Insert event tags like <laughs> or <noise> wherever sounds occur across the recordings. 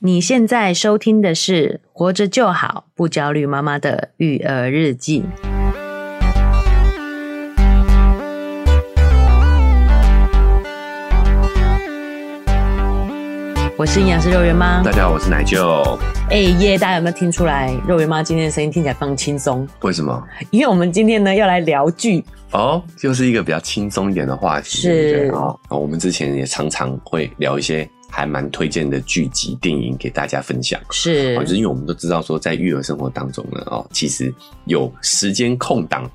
你现在收听的是《活着就好，不焦虑妈妈的育儿日记》。我是营养师肉圆妈，大家好，我是奶舅。哎耶！大家有没有听出来，肉圆妈今天的声音听起来非常轻松？为什么？因为我们今天呢要来聊剧哦，就是一个比较轻松一点的话题。是哦，我们之前也常常会聊一些。还蛮推荐的剧集、电影给大家分享，是，就是因为我们都知道说，在育儿生活当中呢，哦，其实有时间空档，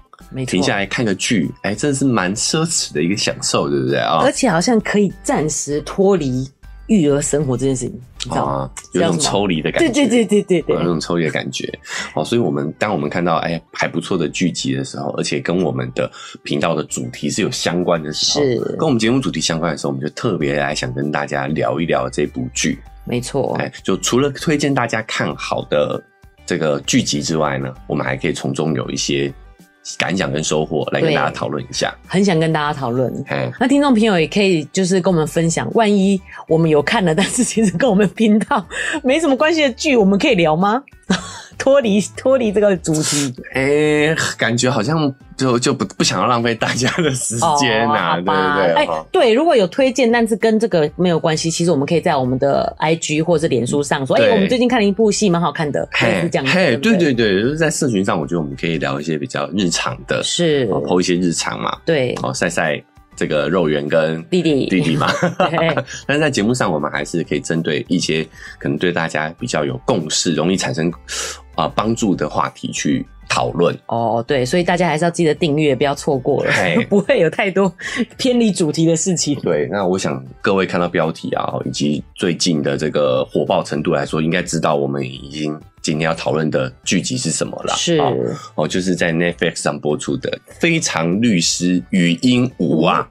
停下来看个剧，哎、欸，真的是蛮奢侈的一个享受，对不对啊？而且好像可以暂时脱离。育儿生活这件事情，你知道吗？有种抽离的感觉，对对对对对对，有种抽离的感觉。哦，所以我们当我们看到哎还不错的剧集的时候，而且跟我们的频道的主题是有相关的时候，是跟我们节目主题相关的时候，我们就特别来想跟大家聊一聊这部剧。没错，哎，就除了推荐大家看好的这个剧集之外呢，我们还可以从中有一些。感想跟收获来跟大家讨论一下，很想跟大家讨论。那听众朋友也可以就是跟我们分享，万一我们有看了，但是其实跟我们频道没什么关系的剧，我们可以聊吗？脱离脱离这个主题，哎、欸，感觉好像就就不不想要浪费大家的时间啊，哦、对对对？哎、欸，对，如果有推荐，但是跟这个没有关系，其实我们可以在我们的 IG 或者是脸书上说，哎、欸，我们最近看了一部戏，蛮好看的，这样子。嘿，对对对，就是在社群上，我觉得我们可以聊一些比较日常的，是剖一些日常嘛，对，哦，晒晒。这个肉圆跟弟弟弟弟嘛，<laughs> <laughs> 但是在节目上，我们还是可以针对一些可能对大家比较有共识、容易产生啊帮助的话题去讨论。哦，对，所以大家还是要记得订阅，不要错过了，不会有太多偏离主题的事情。对，那我想各位看到标题啊，以及最近的这个火爆程度来说，应该知道我们已经。今天要讨论的剧集是什么了？是哦，就是在 Netflix 上播出的《非常律师禹英禑》啊！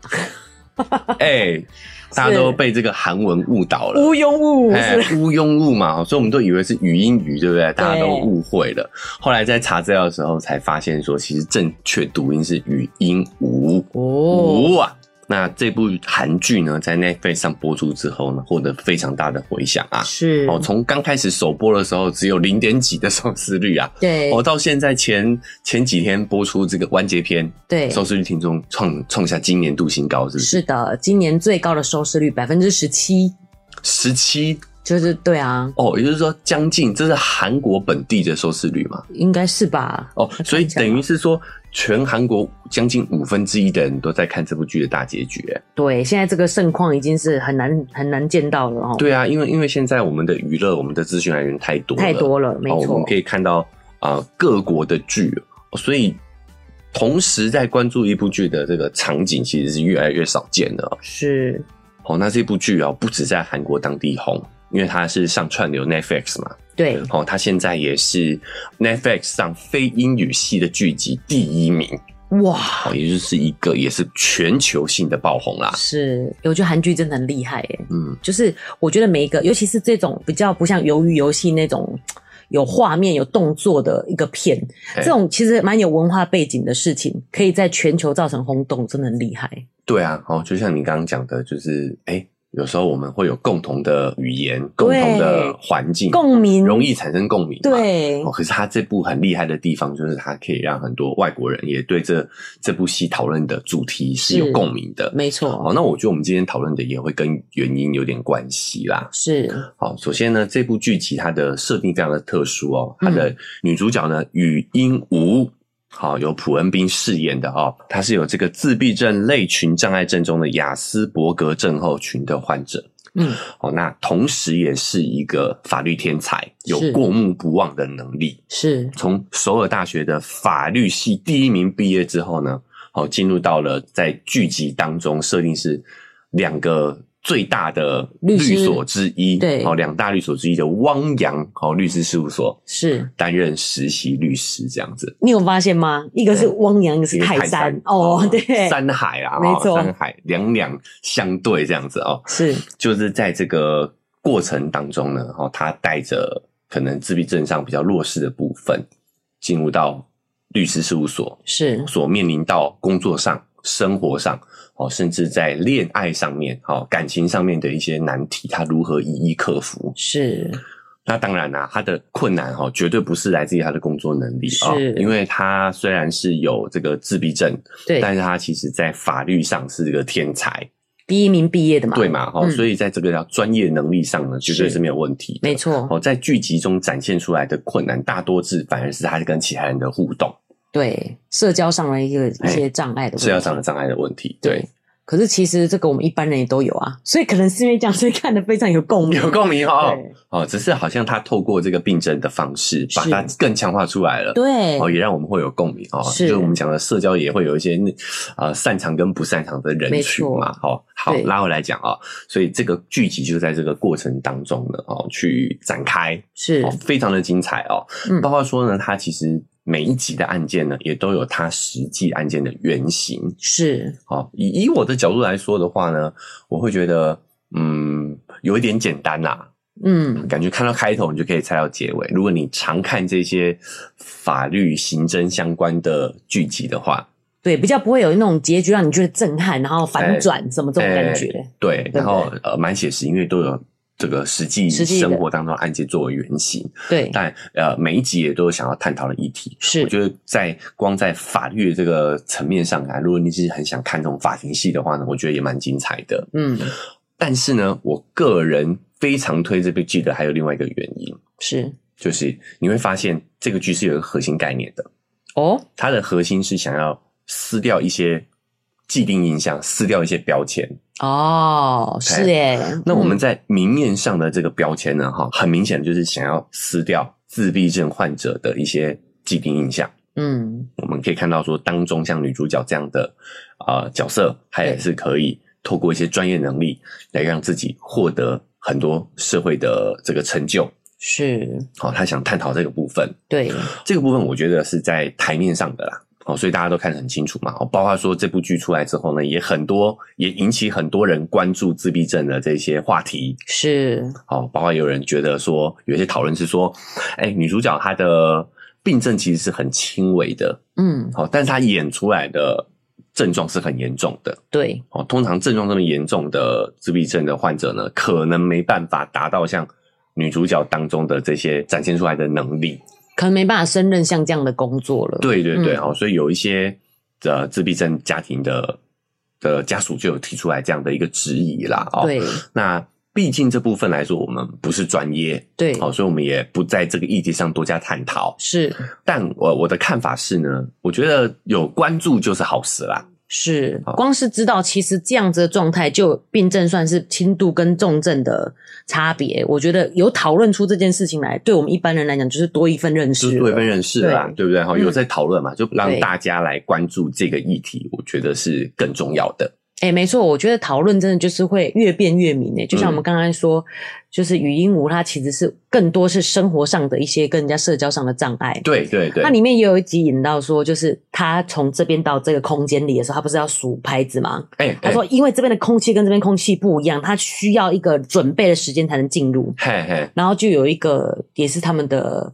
<laughs> 哎、欸，大家都被这个韩文误导了，禹英禑，哎，禹英禑嘛，所以我们都以为是语音语，对不对？大家都误会了。后来在查资料的时候才发现，说其实正确读音是禹英禑哦啊。那这部韩剧呢，在 Netflix 上播出之后呢，获得非常大的回响啊！是哦，从刚开始首播的时候只有零点几的收视率啊，对哦，到现在前前几天播出这个完结篇，对收视率听众创创下今年度新高，是不是？是的，今年最高的收视率百分之十七，十七就是对啊，哦，也就是说将近这是韩国本地的收视率嘛？应该是吧？哦，所以等于是说。全韩国将近五分之一的人都在看这部剧的大结局，哎，对，现在这个盛况已经是很难很难见到了哦。对啊，因为因为现在我们的娱乐、我们的资讯来源太多了太多了，没错，我们可以看到啊、呃、各国的剧，所以同时在关注一部剧的这个场景其实是越来越少见的。是，哦，那这部剧啊不止在韩国当地红，因为它是上串流 Netflix 嘛。对，哦，他现在也是 Netflix 上非英语系的剧集第一名，哇，哦，也就是一个也是全球性的爆红啦。是，我觉得韩剧真的很厉害耶，嗯，就是我觉得每一个，尤其是这种比较不像鱿鱼游戏那种有画面、有动作的一个片，这种其实蛮有文化背景的事情，可以在全球造成轰动，真的很厉害。对啊，哦，就像你刚刚讲的，就是哎。欸有时候我们会有共同的语言、共同的环境，共鸣，容易产生共鸣。对，哦，可是他这部很厉害的地方，就是他可以让很多外国人也对这这部戏讨论的主题是有共鸣的。没错。哦，那我觉得我们今天讨论的也会跟原因有点关系啦。是。好，首先呢，这部剧集它的设定非常的特殊哦，它的女主角呢，禹英禑。好，由朴恩斌饰演的哦，他是有这个自闭症类群障碍症中的雅斯伯格症候群的患者。嗯，哦，那同时也是一个法律天才，有过目不忘的能力。是，从首尔大学的法律系第一名毕业之后呢，哦，进入到了在剧集当中设定是两个。最大的律所之一，对，哦，两大律所之一的汪洋哦律师事务所是。担任实习律师这样子。你有发现吗？一个是汪洋，一个是泰山。哦，对，山海啊，没错，山海两两相对这样子哦，是，就是在这个过程当中呢，哦，他带着可能自闭症上比较弱势的部分，进入到律师事务所，是，所面临到工作上、生活上。哦，甚至在恋爱上面，哦，感情上面的一些难题，他如何一一克服？是。那当然啦、啊，他的困难哈，绝对不是来自于他的工作能力啊，因为他虽然是有这个自闭症，对，但是他其实在法律上是这个天才，第一名毕业的嘛，对嘛，哈、嗯，所以在这个叫专业能力上呢，绝对是没有问题，没错。哦，在剧集中展现出来的困难，大多是反而是他跟其他人的互动，对，社交上的一个一些障碍的问题，社交上的障碍的问题，对。对可是其实这个我们一般人也都有啊，所以可能是因为这样，所以看得非常有共鸣，有共鸣哦。哦，只是好像他透过这个病症的方式，把它更强化出来了。对，哦，也让我们会有共鸣哦。是，就是我们讲的社交也会有一些呃擅长跟不擅长的人群嘛。哦，好，拉回来讲啊，所以这个剧集就在这个过程当中呢，哦，去展开是，非常的精彩哦。嗯，包括说呢，他其实。每一集的案件呢，也都有它实际案件的原型。是，好，以以我的角度来说的话呢，我会觉得，嗯，有一点简单啦、啊。嗯，感觉看到开头你就可以猜到结尾。如果你常看这些法律、刑侦相关的剧集的话，对，比较不会有那种结局让你觉得震撼，然后反转什么这种感觉。欸、对，对对然后呃，蛮写实，因为都有。这个实际生活当中案件作为原型，对，但呃每一集也都有想要探讨的议题。是，我觉得在光在法律的这个层面上啊，如果你是很想看这种法庭戏的话呢，我觉得也蛮精彩的。嗯，但是呢，我个人非常推这部剧的还有另外一个原因，是，就是你会发现这个剧是有一个核心概念的。哦，它的核心是想要撕掉一些既定印象，撕掉一些标签。哦，是耶。那我们在明面上的这个标签呢，哈、嗯，很明显就是想要撕掉自闭症患者的一些既定印象。嗯，我们可以看到说，当中像女主角这样的啊、呃、角色，她也是可以透过一些专业能力来让自己获得很多社会的这个成就。是，好，她想探讨这个部分。对，这个部分我觉得是在台面上的啦。哦，所以大家都看得很清楚嘛。哦，包括说这部剧出来之后呢，也很多，也引起很多人关注自闭症的这些话题。是，哦，包括有人觉得说，有些讨论是说，哎，女主角她的病症其实是很轻微的，嗯，好，但是她演出来的症状是很严重的。对，哦，通常症状这么严重的自闭症的患者呢，可能没办法达到像女主角当中的这些展现出来的能力。可能没办法胜任像这样的工作了。对对对，哦、嗯，所以有一些呃自闭症家庭的的家属就有提出来这样的一个质疑啦。哦，对，那毕竟这部分来说，我们不是专业，对，好，所以我们也不在这个议题上多加探讨。是，但我我的看法是呢，我觉得有关注就是好事啦。是，光是知道其实这样子的状态，就病症算是轻度跟重症的差别。我觉得有讨论出这件事情来，对我们一般人来讲，就是多一份认识，多一份认识啦，对，对不对？哈，有在讨论嘛，就让大家来关注这个议题，我觉得是更重要的。哎、欸，没错，我觉得讨论真的就是会越辩越明诶。就像我们刚刚说，嗯、就是语音无，它其实是更多是生活上的一些跟人家社交上的障碍。对对对。那里面也有一集引到说，就是他从这边到这个空间里的时候，他不是要数拍子吗？哎、欸，他说因为这边的空气跟这边空气不一样，他需要一个准备的时间才能进入。嘿嘿。然后就有一个也是他们的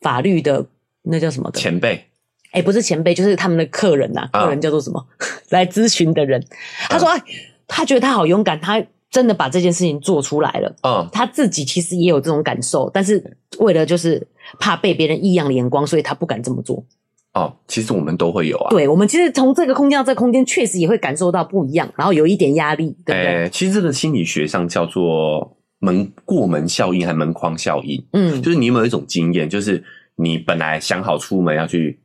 法律的那叫什么的前辈。哎、欸，不是前辈，就是他们的客人呐、啊。客人叫做什么？啊、<laughs> 来咨询的人，他说：“哎、啊，他觉得他好勇敢，他真的把这件事情做出来了。嗯、啊，他自己其实也有这种感受，但是为了就是怕被别人异样的眼光，所以他不敢这么做。哦、啊，其实我们都会有啊。对，我们其实从这个空间到这个空间，确实也会感受到不一样，然后有一点压力，对不对？欸、其实这个心理学上叫做门过门效应，还门框效应。嗯，就是你有没有一种经验，就是你本来想好出门要去。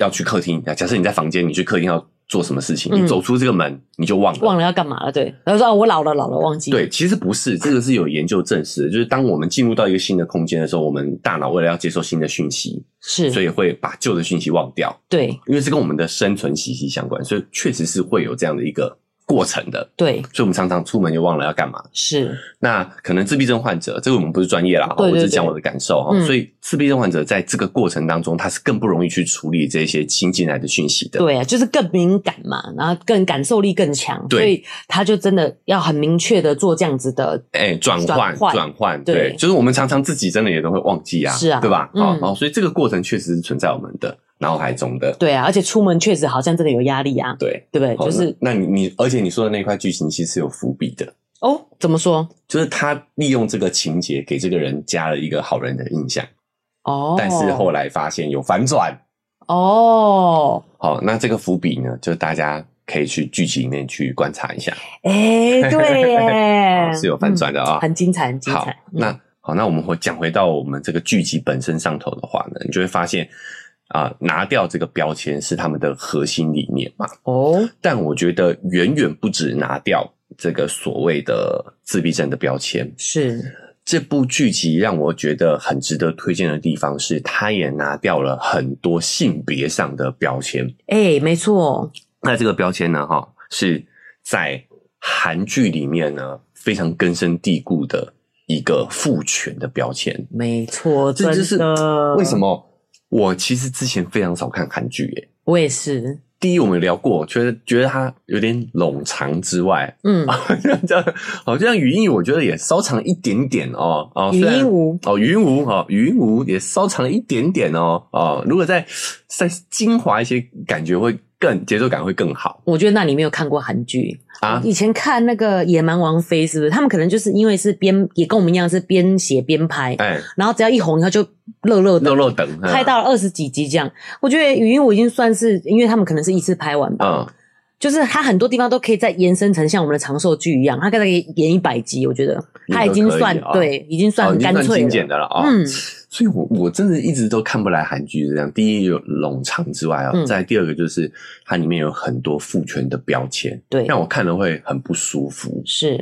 要去客厅，假设你在房间，你去客厅要做什么事情？嗯、你走出这个门，你就忘了，忘了要干嘛了。对，然后说啊，我老了，老了，忘记了。对，其实不是，这个是有研究证实的，就是当我们进入到一个新的空间的时候，我们大脑为了要接受新的讯息，是，所以会把旧的讯息忘掉。对，因为这跟我们的生存息息相关，所以确实是会有这样的一个。过程的，对，所以我们常常出门就忘了要干嘛。是，那可能自闭症患者，这个我们不是专业啦，我只讲我的感受哈。嗯、所以自闭症患者在这个过程当中，他是更不容易去处理这些新进来的讯息的。对啊，就是更敏感嘛，然后更感受力更强，对，所以他就真的要很明确的做这样子的，哎，转换转换，对，就是我们常常自己真的也都会忘记啊，是啊，对吧？好、嗯，好，所以这个过程确实是存在我们的。脑海中的。对啊，而且出门确实好像真的有压力啊。对，对不对？就是那，那你你，而且你说的那块剧情其实是有伏笔的哦。怎么说？就是他利用这个情节给这个人加了一个好人的印象哦，但是后来发现有反转哦。好，那这个伏笔呢，就大家可以去剧集里面去观察一下。哎、欸，<laughs> 对耶，是有反转的啊、嗯，很精彩，很精彩。好，那。嗯好，那我们会讲回到我们这个剧集本身上头的话呢，你就会发现啊、呃，拿掉这个标签是他们的核心理念嘛。哦，但我觉得远远不止拿掉这个所谓的自闭症的标签。是这部剧集让我觉得很值得推荐的地方是，它也拿掉了很多性别上的标签。哎、欸，没错。那这个标签呢，哈，是在韩剧里面呢非常根深蒂固的。一个父权的标签，没错，这就是为什么我其实之前非常少看韩剧耶。我也是。第一，我们聊过，觉得觉得它有点冗长之外，嗯，<laughs> 这样好像语音我觉得也稍长一点点哦。哦，语音无哦，语音无哦，语音无也稍长一点点哦。哦，如果再再精华一些，感觉会更节奏感会更好。我觉得那你没有看过韩剧。啊，以前看那个《野蛮王妃》是不是？他们可能就是因为是边也跟我们一样是边写边拍，哎、欸，然后只要一红，然后就热热热热等，拍到了二十几集这样。我觉得语音我已经算是，因为他们可能是一次拍完吧，嗯，就是它很多地方都可以再延伸成像我们的长寿剧一样，它可以演一百集，我觉得它已经算、哦、对，已经算很干脆了，精简的了啊，嗯。所以我，我我真的一直都看不来韩剧这样。第一有冗长之外啊、嗯，再第二个就是它里面有很多父权的标签，对，让我看了会很不舒服。是，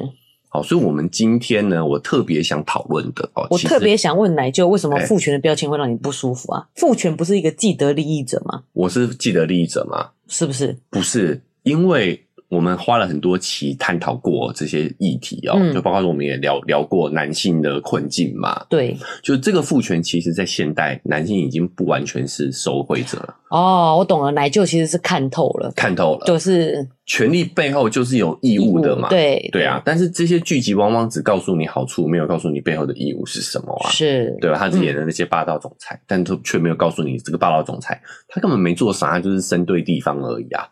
好，所以我们今天呢，我特别想讨论的哦，我特别想问奶舅，为什么父权的标签会让你不舒服啊？父权不是一个既得利益者吗？我是既得利益者吗？是不是？不是，因为。我们花了很多期探讨过这些议题哦、嗯，就包括说我们也聊聊过男性的困境嘛。对，就这个父权，其实在现代，男性已经不完全是受惠者了。哦，我懂了，奶舅其实是看透了，看透了，就是权利背后就是有义务的嘛。对，对啊。但是这些剧集往往只告诉你好处，没有告诉你背后的义务是什么啊？是，对吧？他只演的那些霸道总裁，嗯、但他却没有告诉你，这个霸道总裁他根本没做啥，他就是生对地方而已啊。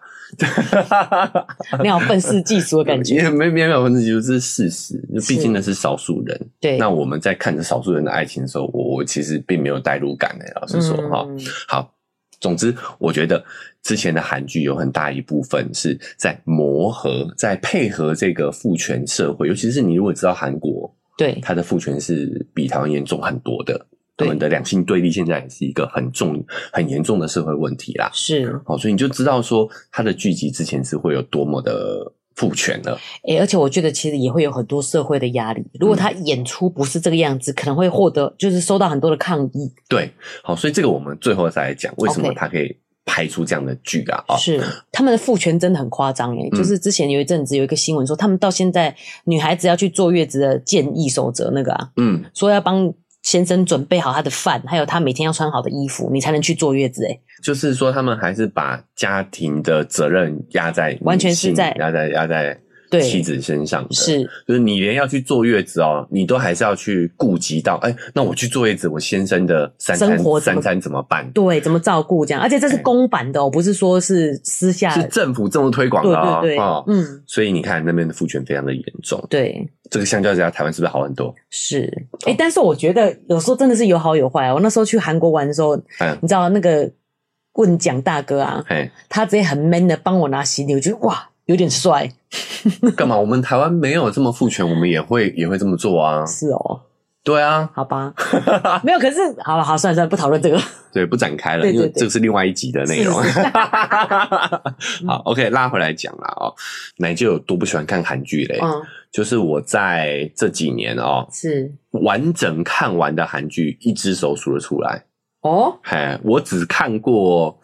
你好，愤世嫉俗的感觉。<laughs> 没没有愤世嫉俗，这是事实。毕竟那是少数人。对。那我们在看着少数人的爱情的时候，我我其实并没有代入感诶。老实说哈、嗯，好。总之，我觉得之前的韩剧有很大一部分是在磨合，在配合这个父权社会。尤其是你如果知道韩国，对它的父权是比台湾严重很多的。他们的两性对立现在也是一个很重、很严重的社会问题啦。是，好，所以你就知道说他的剧集之前是会有多么的父权了。诶、欸、而且我觉得其实也会有很多社会的压力。如果他演出不是这个样子，嗯、可能会获得就是收到很多的抗议。对，好，所以这个我们最后再来讲为什么他可以拍出这样的剧啊？是他们的父权真的很夸张诶，就是之前有一阵子有一个新闻说，他们到现在女孩子要去坐月子的建议守则那个啊，嗯，说要帮。先生准备好他的饭，还有他每天要穿好的衣服，你才能去坐月子。哎就是说他们还是把家庭的责任压在完全是在压在压在妻子身上的，是就是你连要去坐月子哦，你都还是要去顾及到，哎、欸，那我去坐月子，我先生的三餐三餐怎么办？对，怎么照顾这样？而且这是公版的哦，不是说是私下是政府这么推广的哦。对对对，哦，嗯，所以你看那边的父权非常的严重。对。这个相较之下，台湾是不是好很多？是，哎、欸、但是我觉得有时候真的是有好有坏。我那时候去韩国玩的时候，嗯，你知道那个问讲大哥啊，他直接很 man 的帮我拿行李，我觉得哇，有点帅。<laughs> 干嘛？我们台湾没有这么父权，我们也会也会这么做啊。是哦。对啊，好吧，<laughs> 没有。可是，好了，好，算了算了，不讨论这个，对，不展开了，对对对，因为这个是另外一集的内容。是是 <laughs> 好，OK，拉回来讲了哦。奶就有多不喜欢看韩剧嘞？嗯，就是我在这几年哦，是完整看完的韩剧，一只手数得出来。哦，嘿，我只看过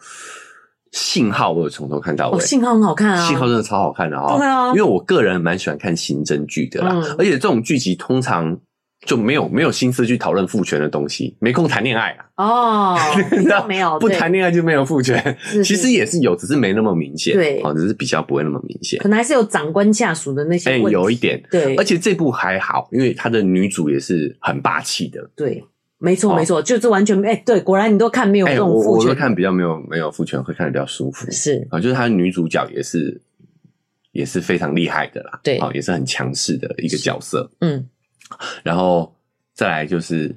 信号，我有从头看到尾。哦，信号很好看啊，信号真的超好看的哦。对啊，因为我个人蛮喜欢看刑侦剧的啦，嗯，而且这种剧集通常。就没有没有心思去讨论父权的东西，没空谈恋爱啊！哦，<laughs> 没有不谈恋爱就没有父权，其实也是有，只是没那么明显，对，哦，只是比较不会那么明显，可能还是有长官下属的那些，哎、欸，有一点，对，而且这部还好，因为他的女主也是很霸气的，对，没错没错，就是完全哎，对，果然你都看没有这种父权，我我看比较没有没有父权，会看的比较舒服。是啊，就是他女主角也是也是非常厉害的啦，对，啊，也是很强势的一个角色。嗯，然后再来就是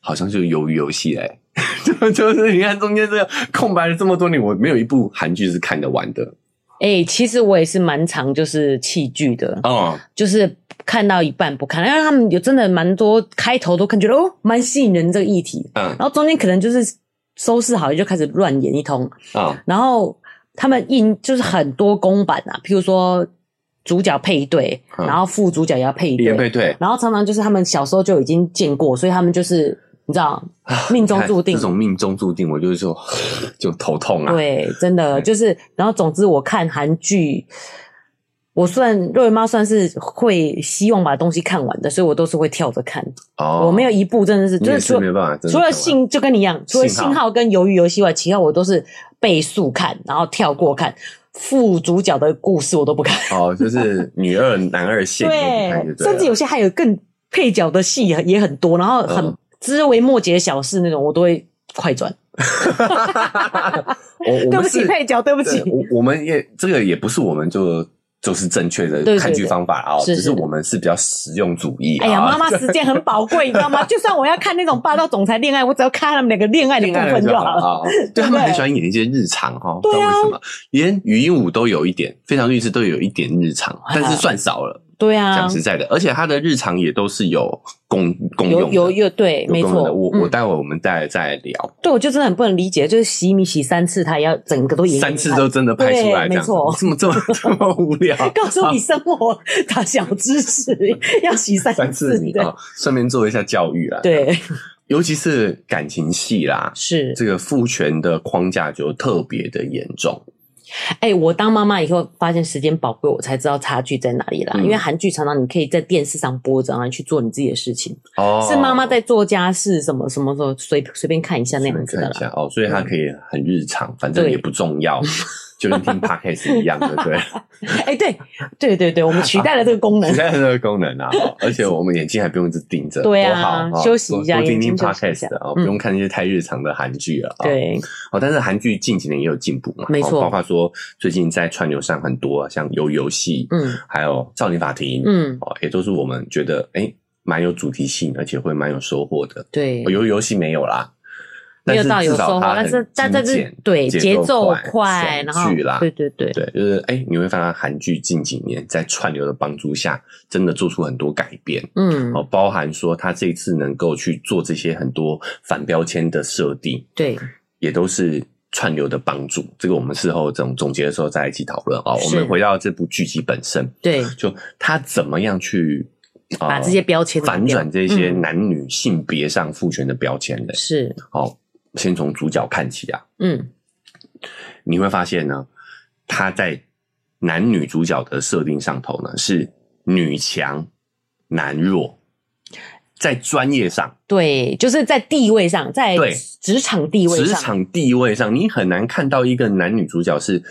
好像就是鱿鱼游戏嘞，<laughs> 就就是你看中间这个空白了这么多年，我没有一部韩剧是看得完的。哎、欸，其实我也是蛮常就是弃剧的哦，就是看到一半不看，因为他们有真的蛮多开头都看觉得哦蛮吸引人这个议题，嗯，然后中间可能就是收拾好就开始乱演一通啊，哦、然后他们印就是很多公版啊，譬如说主角配一对，嗯、然后副主角也要配一对，配对，然后常常就是他们小时候就已经见过，所以他们就是。你知道，命中注定这种命中注定，我就是说就头痛啊。对，真的就是，然后总之我看韩剧，我算肉圆妈算是会希望把东西看完的，所以我都是会跳着看。哦，我没有一部真的是，就是说，除了信就跟你一样，除了信号跟鱿鱼游戏外，其他我都是倍速看，然后跳过看副主角的故事我都不看。哦，就是女二男二线，对，甚至有些还有更配角的戏也很多，然后很。枝微末节小事那种，我都会快转。<laughs> 我对不起，配角，对不起。我我们也这个也不是我们就就是正确的看剧方法啊，只是我们是比较实用主义。哎呀，妈妈时间很宝贵，你知道吗？<laughs> 就算我要看那种霸道总裁恋爱，我只要看他们两个恋爱的部分就好了。<laughs> 对，他们很喜欢演一些日常哈，不知道为什么，连语音舞都有一点，非常律师都有一点日常，但是算少了。对啊，讲实在的，而且他的日常也都是有公公用的，有有有对，没错。我我待会我们再再聊。对，我就真的很不能理解，就是洗米洗三次，他也要整个都演三次都真的拍出来，没错，这么这么这么无聊。<laughs> 告诉你生活大小知识，要洗三次米啊，顺便做一下教育啦。对，尤其是感情戏啦，是这个父权的框架就特别的严重。哎、欸，我当妈妈以后发现时间宝贵，我才知道差距在哪里啦。嗯、因为韩剧常常你可以在电视上播着，然后去做你自己的事情。哦，是妈妈在做家事，什么什么时候随随便看一下那样子的啦。哦，所以它可以很日常，嗯、反正也不重要。<laughs> 就跟听 <laughs> Podcast 一样的，对。<laughs> 哎，对，对对对，我们取代了这个功能，<laughs> 取代了这个功能啊！而且我们眼睛还不用一直盯着，对啊，休息一下，多听听 Podcast 啊，不用看那些太日常的韩剧了。对，哦，但是韩剧近几年也有进步嘛，没错，包括说最近在串流上很多像鱿鱼游戏，嗯，还有少年法庭，嗯，哦，也都是我们觉得哎蛮有主题性，而且会蛮有收获的。对，鱿鱼游戏没有啦。没有到有收获，但是但这是对节奏快，然后对对对对，就是哎，你会发现韩剧近几年在串流的帮助下，真的做出很多改变，嗯，哦，包含说他这一次能够去做这些很多反标签的设定，对，也都是串流的帮助。这个我们事后这种总结的时候再一起讨论啊。我们回到这部剧集本身，对，就他怎么样去把这些标签反转这些男女性别上父权的标签的，是哦。先从主角看起啊，嗯，你会发现呢，他在男女主角的设定上头呢是女强男弱，在专业上，对，就是在地位上，在职场地位上，职场地位上，你很难看到一个男女主角是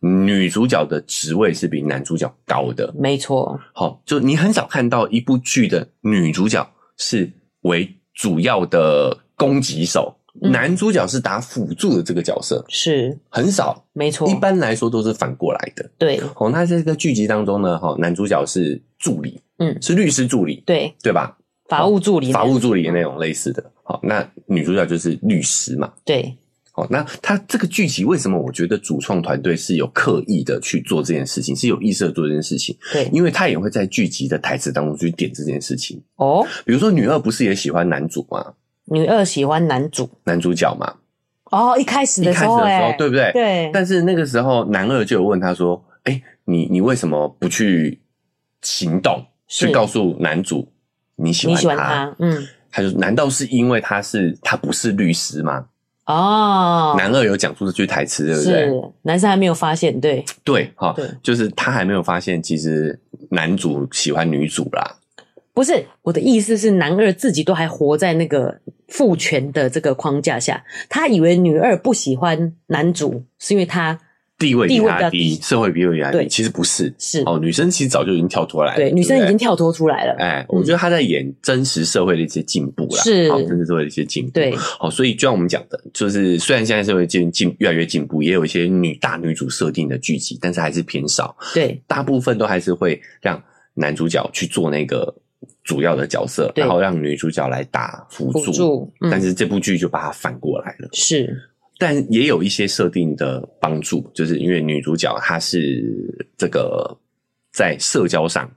女主角的职位是比男主角高的，没错。好，就你很少看到一部剧的女主角是为主要的攻击手。男主角是打辅助的这个角色，是很少，没错。一般来说都是反过来的。对，哦，那在这个剧集当中呢，哈，男主角是助理，嗯，是律师助理，对，对吧？法务助理，法务助理的那种类似的。好，那女主角就是律师嘛，对。好，那他这个剧集为什么我觉得主创团队是有刻意的去做这件事情，是有意识的做这件事情？对，因为他也会在剧集的台词当中去点这件事情。哦，比如说女二不是也喜欢男主吗？女二喜欢男主，男主角嘛。哦，一开始的时候，欸，一开始的时候，对不对？对。但是那个时候，男二就有问他说：“哎，欸，你你为什么不去行动，去告诉男主你喜欢他？你喜欢他？嗯，他就难道是因为他是他不是律师吗？哦，男二有讲出这句台词，对不对？是，男生还没有发现，对对，哈，对，就是他还没有发现，其实男主喜欢女主啦。不是，我的意思是，男二自己都还活在那个父权的这个框架下，他以为女二不喜欢男主是因为他地位比他低，社会地位比他低。其实不是，是哦，女生其实早就已经跳脱来了，对，女生已经跳脱出来了。哎，我觉得她在演真实社会的一些进步啦，是真实社会的一些进步。对，好，所以就像我们讲的，就是虽然现在社会进进越来越进步，也有一些女大女主设定的剧集，但是还是偏少。对，大部分都还是会让男主角去做那个主要的角色，然后让女主角来打辅助。但是这部剧就把它反过来了。是。但也有一些设定的帮助，就是因为女主角她是这个在社交上、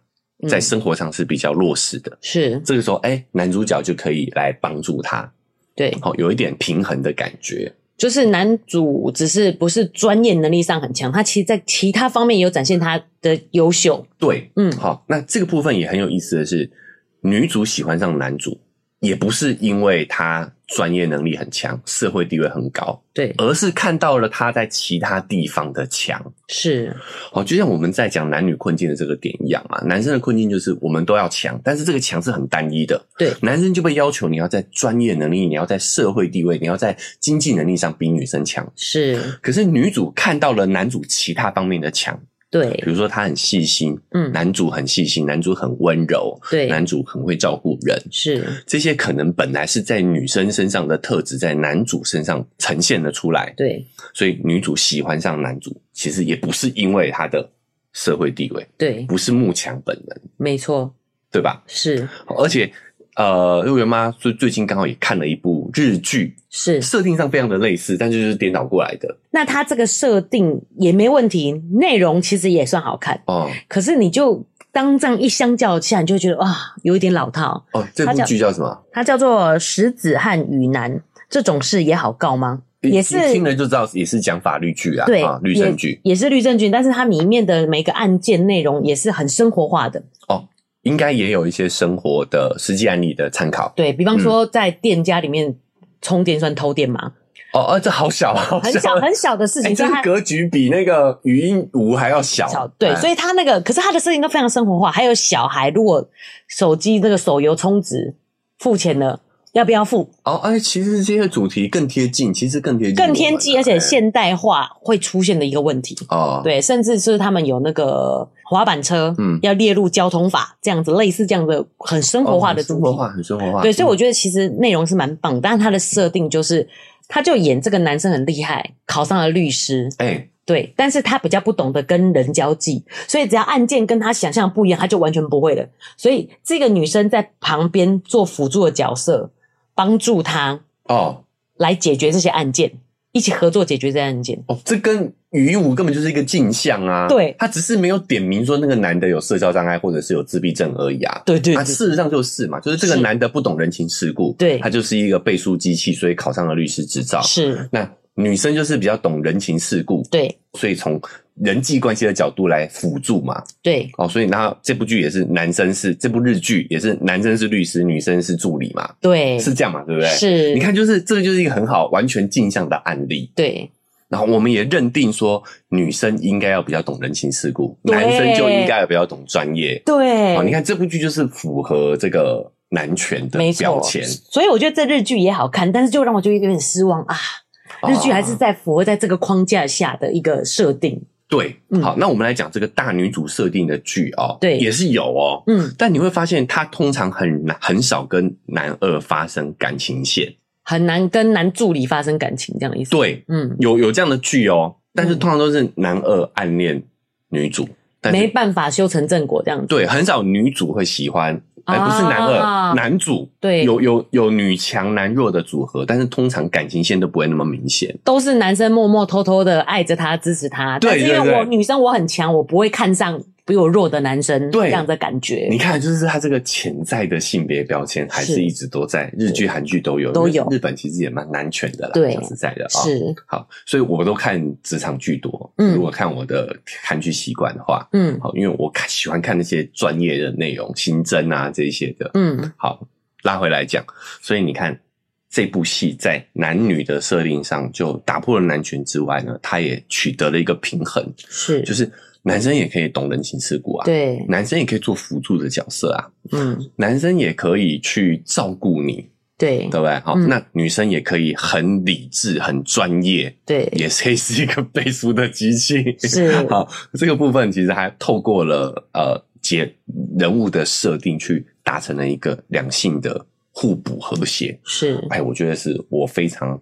在生活上是比较弱势的，是这个时候，哎，男主角就可以来帮助她，对，好，有一点平衡的感觉。就是男主只是不是专业能力上很强，他其实在其他方面也有展现他的优秀。对，嗯，好，那这个部分也很有意思的是，女主喜欢上男主。也不是因为他专业能力很强，社会地位很高，对，而是看到了他在其他地方的强。是，哦，就像我们在讲男女困境的这个点一样嘛，男生的困境就是我们都要强，但是这个强是很单一的。对，男生就被要求你要在专业能力，你要在社会地位，你要在经济能力上比女生强。是，可是女主看到了男主其他方面的强。对，比如说他很细心，嗯，男主很细心，男主很温柔，对，男主很会照顾人，是。这些可能本来是在女生身上的特质，在男主身上呈现了出来，对，所以女主喜欢上男主，其实也不是因为他的社会地位，对，不是慕强本人，没错，对吧？是，而且。呃，幼圆妈最最近刚好也看了一部日剧，是设定上非常的类似，但就是颠倒过来的。那它这个设定也没问题，内容其实也算好看哦。可是你就当这样一相较下，你就会觉得哇，有一点老套哦。这部剧叫什么？它叫做《石子和雨男》，这种事也好告吗？也是听了就知道，也是讲法律剧啊，对，啊、律政剧也，也是律政剧，但是它里面的每个案件内容也是很生活化的哦。应该也有一些生活的实际案例的参考，对，比方说在店家里面充电算偷电吗？哦哦，这好小，好小，很小很小的事情，这个格局比那个语音五还要小。小对，所以他那个，可是他的设定都非常生活化。还有小孩，如果手机那个手游充值付钱了，要不要付？哦，哎，其实这些主题更贴近，其实更贴近，更贴近，而且现代化会出现的一个问题哦，对，甚至是他们有那个。滑板车，嗯，要列入交通法，这样子类似这样的很生活化的主题，生活化很生活化。对，所以我觉得其实内容是蛮棒，但是他的设定就是，他就演这个男生很厉害，考上了律师，哎，对，但是他比较不懂得跟人交际，所以只要案件跟他想象不一样，他就完全不会了。所以这个女生在旁边做辅助的角色，帮助他哦，来解决这些案件。一起合作解决这些案件哦，这跟于武根本就是一个镜像啊！对，他只是没有点名说那个男的有社交障碍或者是有自闭症而已啊！对对，啊，事实上就是嘛，就是这个男的不懂人情世故，对，他就是一个背书机器，所以考上了律师执照。是，那女生就是比较懂人情世故，对，所以从。人际关系的角度来辅助嘛？对，哦，所以那这部剧也是男生是这部日剧也是男生是律师，女生是助理嘛？对，是这样嘛？对不对？是，你看，就是这个就是一个很好完全镜像的案例。对，然后我们也认定说，女生应该要比较懂人情世故，男生就应该要比较懂专业。对，哦，你看这部剧就是符合这个男权的标签，所以我觉得这日剧也好看，但是就让我就有点失望啊。日剧还是在符合在这个框架下的一个设定。对，好，那我们来讲这个大女主设定的剧哦，对，也是有哦，嗯，但你会发现她通常很难很少跟男二发生感情线，很难跟男助理发生感情这样的意思。对，嗯，有有这样的剧哦，但是通常都是男二暗恋女主，但没办法修成正果这样子。对，很少女主会喜欢。哎，不是男二，啊、男主对，有有有女强男弱的组合，但是通常感情线都不会那么明显，都是男生默默偷偷的爱着她，支持她。对，但是因为我女生我很强，我不会看上。比我弱的男生，对这样的感觉，你看，就是他这个潜在的性别标签，还是一直都在，日剧、韩剧都有，都有。日本其实也蛮男权的啦，对，讲实在的啊。是好，所以我都看职场剧多。嗯，如果看我的看剧习惯的话，嗯，好，因为我看喜欢看那些专业的内容，刑侦啊这一些的。嗯，好，拉回来讲，所以你看这部戏在男女的设定上就打破了男权之外呢，他也取得了一个平衡，是，就是。男生也可以懂人情世故啊，对，男生也可以做辅助的角色啊，嗯，男生也可以去照顾你，对，对不对？好，嗯、那女生也可以很理智、很专业，对，也可以是一个背书的机器。是，<laughs> 好，这个部分其实还透过了呃，节人物的设定去达成了一个两性的互补和谐。是，哎，我觉得是我非常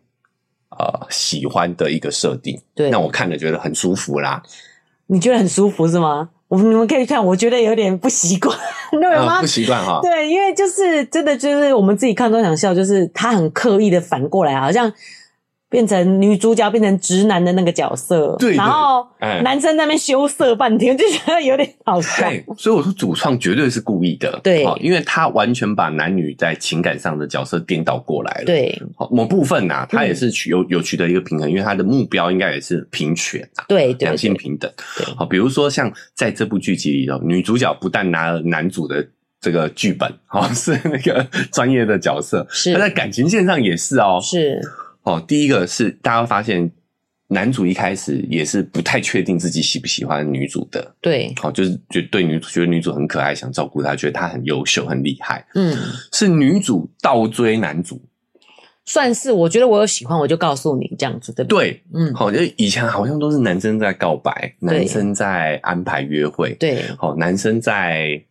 呃喜欢的一个设定。对，那我看了觉得很舒服啦。你觉得很舒服是吗？我们你们可以看，我觉得有点不习惯，你知道吗？不习惯哈。对，因为就是真的，就是我们自己看都想笑，就是他很刻意的反过来，好像。变成女主角变成直男的那个角色，对，对，然后男生在那边羞涩半天，就觉得有点好笑。所以我说主创绝对是故意的，对，因为他完全把男女在情感上的角色颠倒过来了。对，某部分呐，他也是取有有取得一个平衡，因为他的目标应该也是平权啊，对，两性平等。好，比如说像在这部剧集里头，女主角不但拿了男主的这个剧本，哦，<laughs> 是那个专业的角色，是。他在感情线上也是哦，是。哦，第一个是大家会发现，男主一开始也是不太确定自己喜不喜欢女主的。对，好、哦，就是觉对女主觉得女主很可爱，想照顾她，觉得她很优秀、很厉害。嗯，是女主倒追男主，算是我觉得我有喜欢，我就告诉你这样子，对不对？对，嗯，好、哦，就以前好像都是男生在告白，男生在安排约会，对，好、哦，男生在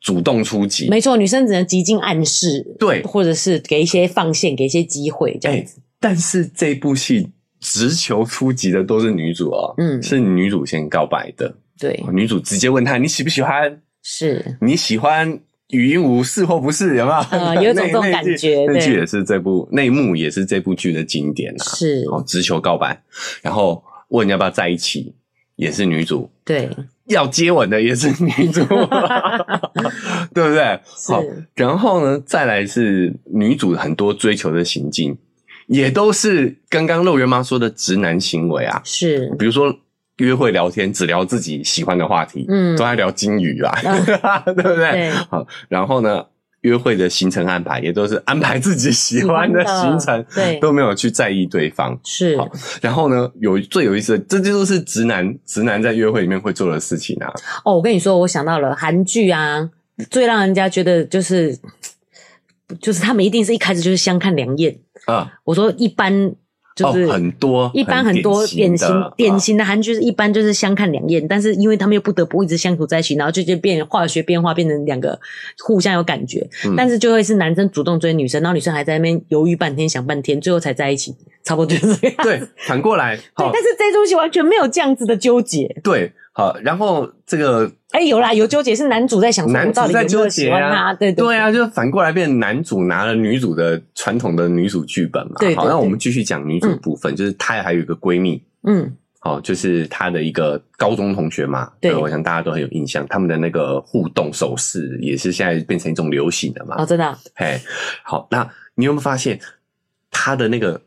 主动出击，没错，女生只能极尽暗示，对，或者是给一些放线，给一些机会，这样子。欸但是这部戏直球出击的都是女主哦，嗯，是女主先告白的，对，女主直接问他你喜不喜欢？是你喜欢语音无是或不是？有没有？呃，有种这种感觉。<laughs> 那剧也是这部内幕也是这部剧的经典啊，是哦，直球告白，然后问要不要在一起，也是女主，对，要接吻的也是女主，<laughs> 对不对？好，然后呢，再来是女主很多追求的行径。也都是刚刚肉圆妈说的直男行为啊，是，比如说约会聊天只聊自己喜欢的话题，嗯，都在聊金鱼啦，嗯、<laughs> 对不对？对。好，然后呢，约会的行程安排也都是安排自己喜欢的行程，对，都没有去在意对方。是。好，然后呢，有最有意思的，这就是直男直男在约会里面会做的事情啊。哦，我跟你说，我想到了韩剧啊，最让人家觉得就是。就是他们一定是一开始就是相看两厌啊！我说一般就是很多，一般很多典型典型的韩剧是一般就是相看两厌，但是因为他们又不得不一直相处在一起，然后就就变化学变化变成两个互相有感觉，但是就会是男生主动追女生，然后女生还在那边犹豫半天想半天，最后才在一起，差不多就是这样。对，反过来，对，但是这东西完全没有这样子的纠结。对。好，然后这个哎、欸，有啦，有纠结，是男主在想，男主在纠结啊，对对对啊，就反过来变男主拿了女主的传统的女主剧本嘛。好，那我们继续讲女主部分，嗯、就是她还有一个闺蜜，嗯，好，就是她的一个高中同学嘛。对，我想大家都很有印象，他们的那个互动手势也是现在变成一种流行的嘛。哦，真的、啊。嘿，好，那你有没有发现她的那个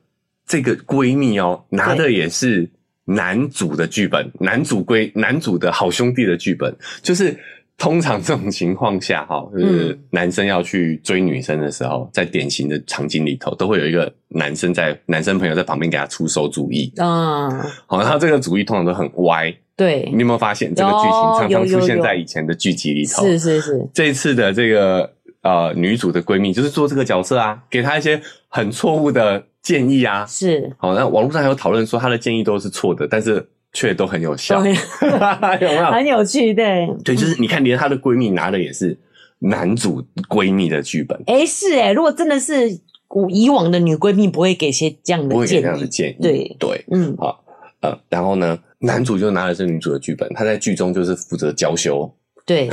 这个闺蜜哦，拿的也是。男主的剧本，男主归男主的好兄弟的剧本，就是通常这种情况下，哈，就是男生要去追女生的时候，在典型的场景里头，都会有一个男生在男生朋友在旁边给他出馊主意啊。好，然后这个主意通常都很歪。对，你有没有发现这个剧情常常出现在以前的剧集里头？是是是。这次的这个呃女主的闺蜜就是做这个角色啊，给她一些很错误的。建议啊，是。好，那网络上还有讨论说她的建议都是错的，但是却都很有效，<laughs> 有没有？很有趣，对，对，就是你看，连她的闺蜜拿的也是男主闺蜜的剧本，哎、欸，是哎，如果真的是以往的女闺蜜，不会给些这样的建议，不会给这样的建议，对。对，嗯，好，呃，然后呢，男主就拿的是女主的剧本，他在剧中就是负责娇羞，对，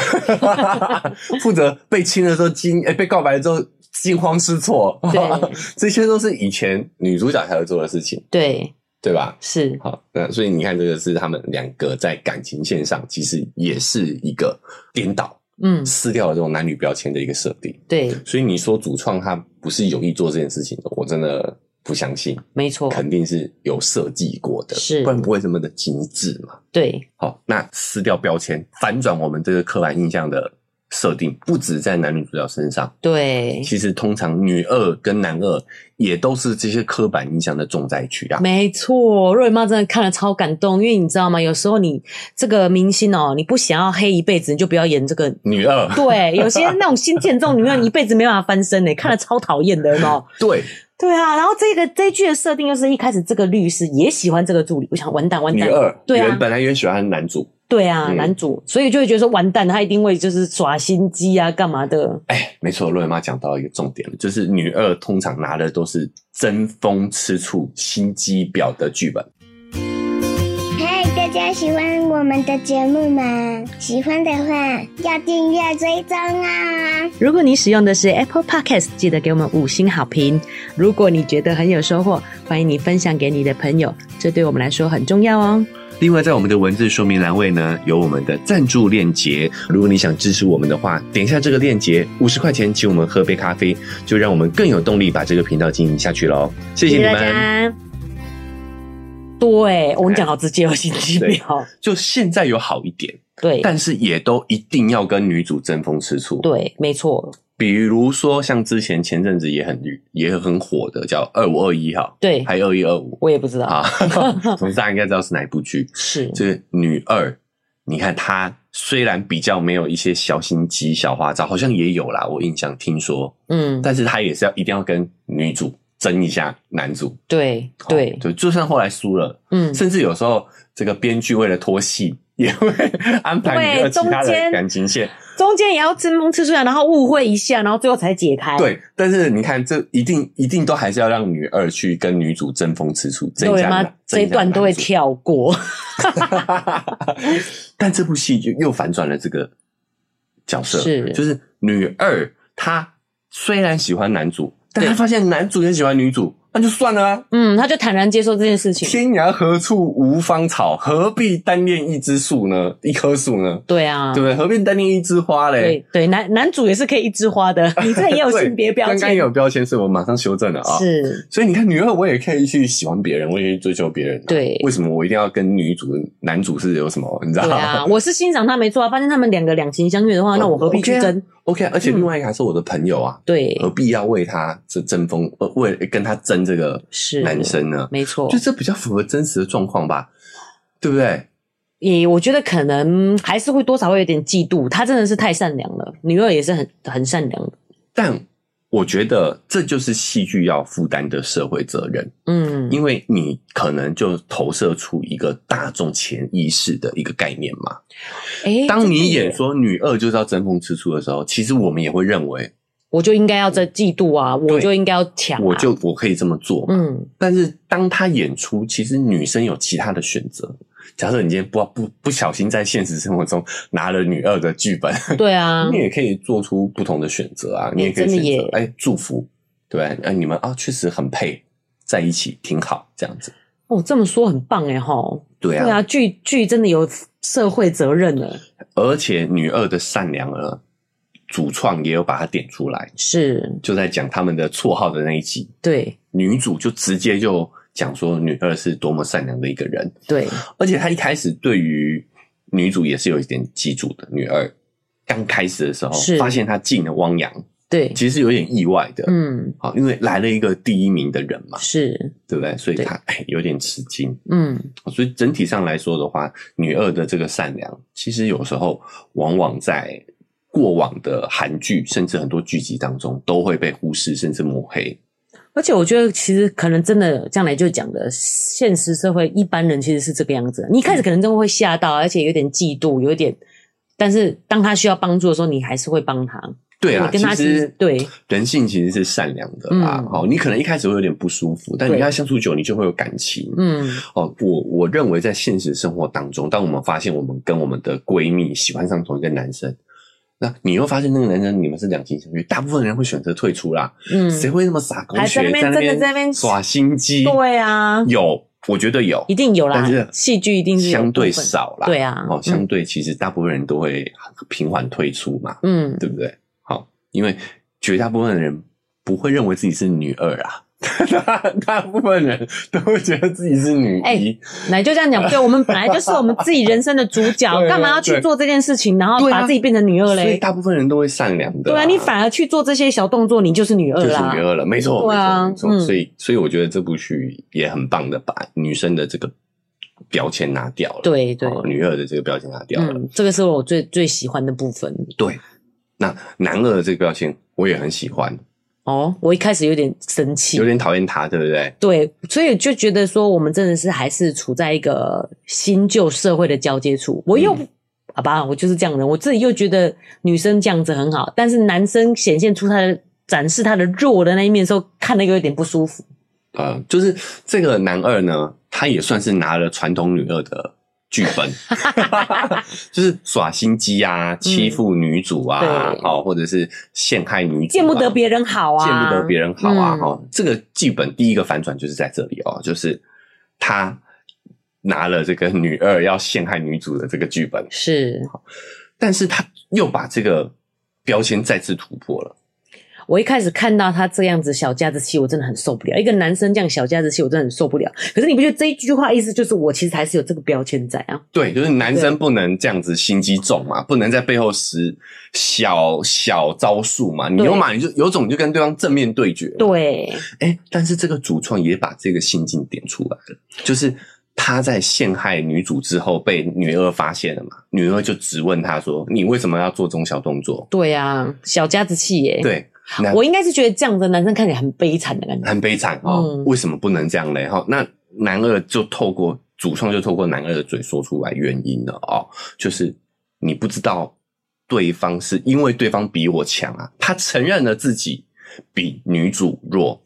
<laughs> 负责被亲的时候惊，哎、欸，被告白之后。惊慌失措，对，<laughs> 这些都是以前女主角才会做的事情，对，对吧？是，好，那所以你看，这个是他们两个在感情线上，其实也是一个颠倒，嗯，撕掉了这种男女标签的一个设定，对。所以你说主创他不是有意做这件事情的，我真的不相信，没错，肯定是有设计过的，是，不然不会这么的精致嘛。对，好，那撕掉标签，反转我们这个刻板印象的。设设定不止在男女主角身上，对，其实通常女二跟男二也都是这些刻板印象的重灾区啊。没错，瑞妈真的看了超感动，因为你知道吗？有时候你这个明星哦，你不想要黑一辈子，你就不要演这个女二。对，有些那种新建这种女二，一辈子没办法翻身诶，看了超讨厌的，有没有？<laughs> 对。对啊，然后这个这一剧的设定又是一开始这个律师也喜欢这个助理，我想完蛋完蛋。女二对啊，原本来也喜欢男主。对啊，嗯、男主，所以就会觉得说完蛋，他一定会就是耍心机啊，干嘛的？哎，没错，若妍妈讲到一个重点，就是女二通常拿的都是争风吃醋、心机婊的剧本。嗨大家喜欢我们的节目吗？喜欢的话要订阅追踪啊！如果你使用的是 Apple Podcast，记得给我们五星好评。如果你觉得很有收获，欢迎你分享给你的朋友，这对我们来说很重要哦。另外，在我们的文字说明栏位呢，有我们的赞助链接。如果你想支持我们的话，点一下这个链接，五十块钱请我们喝杯咖啡，就让我们更有动力把这个频道经营下去喽。谢谢你们。对，我跟你讲好直接有，心机婊。就现在有好一点，对，但是也都一定要跟女主争风吃醋。对，没错。比如说像之前前阵子也很也很火的，叫二五二一哈，对，还有二一二五，我也不知道。啊。<laughs> 总之大家应该知道是哪一部剧，是。这个女二。你看她虽然比较没有一些小心机、小花招，好像也有啦，我印象听说，嗯，但是她也是要一定要跟女主。争一下男主，对对。对，就算后来输了，嗯，甚至有时候这个编剧为了拖戏，<laughs> 也会安排一个其他的感情线，中间也要争风吃醋，然后误会一下，然后最后才解开。对，但是你看，这一定一定都还是要让女二去跟女主争风吃醋，对吗？这一段都会跳过。<laughs> 但这部戏就又反转了这个角色，是就是女二，她虽然喜欢男主。但她发现男主也喜欢女主，那就算了啊。嗯，他就坦然接受这件事情。天涯何处无芳草，何必单恋一枝树呢？一棵树呢？对啊，对不对？何必单恋一枝花嘞？对对，男男主也是可以一枝花的。<laughs> 你这也有性别标签，刚刚也有标签，所以我马上修正了啊。是，所以你看，女二我也可以去喜欢别人，我也可以追求别人。对，为什么我一定要跟女主、男主是有什么？你知道吗？对啊，我是欣赏他没错啊。发现他们两个两情相悦的话，那我何必去争？OK，而且另外一个还是我的朋友啊，对，何必要为他这争锋，呃，为跟他争这个男生呢？没错，就这比较符合真实的状况吧，对不对？也我觉得可能还是会多少会有点嫉妒，他真的是太善良了，女二也是很很善良的，但。我觉得这就是戏剧要负担的社会责任，嗯，因为你可能就投射出一个大众潜意识的一个概念嘛。诶，当你演说女二就是要争风吃醋的时候，其实我们也会认为，我就应该要在嫉妒啊，我就应该要抢，我就我可以这么做，嗯。但是当她演出，其实女生有其他的选择。假设你今天不不不小心在现实生活中拿了女二的剧本，<laughs> 对啊，你也可以做出不同的选择啊，你也可以选择哎祝福，对吧？哎你们啊确实很配，在一起挺好，这样子。哦，这么说很棒哎吼，对啊，对啊，剧剧真的有社会责任了，而且女二的善良呢，主创也有把它点出来，是就在讲他们的绰号的那一集，对，女主就直接就。讲说女二是多么善良的一个人，对，而且他一开始对于女主也是有一点记住的。女二刚开始的时候，是。发现她进了汪洋，对，其实是有点意外的，嗯，好，因为来了一个第一名的人嘛，是。对不对？所以她哎有点吃惊，嗯，所以整体上来说的话，女二的这个善良，其实有时候往往在过往的韩剧甚至很多剧集当中都会被忽视甚至抹黑。而且我觉得，其实可能真的将来就讲的，现实社会一般人其实是这个样子。你一开始可能真的会吓到，而且有点嫉妒，有点。但是当他需要帮助的时候，你还是会帮他。对啊，跟他其实，对人性其实是善良的啦。好、嗯，你可能一开始会有点不舒服，但你跟他相处久，你就会有感情。嗯，哦，我我认为在现实生活当中，当我们发现我们跟我们的闺蜜喜欢上同一个男生。那你又发现那个男生你们是两情相悦，大部分人会选择退出啦。嗯，谁会那么傻狗血在那边耍心机？对啊，有，我觉得有，一定有啦。但是戏剧一定是相对少啦。对啊，哦，相对其实大部分人都会平缓退出嘛。嗯，对不对？好，因为绝大部分的人不会认为自己是女二啊。<laughs> 大大部分人都会觉得自己是女一，来、欸、就这样讲，<laughs> 对，我们本来就是我们自己人生的主角，干嘛要去做这件事情，然后把自己变成女二嘞？所以大部分人都会善良的、啊。对啊，你反而去做这些小动作，你就是女二啦，就是女二了，没错，对啊。所以，所以我觉得这部剧也很棒的，把女生的这个标签拿掉了。对对，女二的这个标签拿掉了、嗯，这个是我最最喜欢的部分。对，那男二的这个标签我也很喜欢。哦，我一开始有点生气，有点讨厌他，对不对？对，所以就觉得说，我们真的是还是处在一个新旧社会的交接处。我又、嗯、好吧，我就是这样的人，我自己又觉得女生这样子很好，但是男生显现出他的展示他的弱的那一面的时候，看得有点不舒服。呃，就是这个男二呢，他也算是拿了传统女二的。剧本。<laughs> 就是耍心机啊，欺负女主啊，好、嗯，或者是陷害女主，见不得别人好啊，见不得别人好啊，哈、嗯，这个剧本第一个反转就是在这里哦，就是他拿了这个女二要陷害女主的这个剧本，是，但是他又把这个标签再次突破了。我一开始看到他这样子小家子气，我真的很受不了。一个男生这样小家子气，我真的很受不了。可是你不觉得这一句话意思就是我其实还是有这个标签在啊？对，就是男生不能这样子心机重嘛，不能在背后使小小招数嘛。你有嘛，你就有种就跟对方正面对决。对，哎、欸，但是这个主创也把这个心境点出来了，就是他在陷害女主之后被女二发现了嘛，女二就质问他说：“你为什么要做这种小动作？”对啊，小家子气耶。对。我应该是觉得这样的男生看起来很悲惨的感觉，很悲惨哦、嗯。为什么不能这样嘞？哈，那男二就透过主创就透过男二的嘴说出来原因了哦，就是你不知道对方是因为对方比我强啊，他承认了自己比女主弱。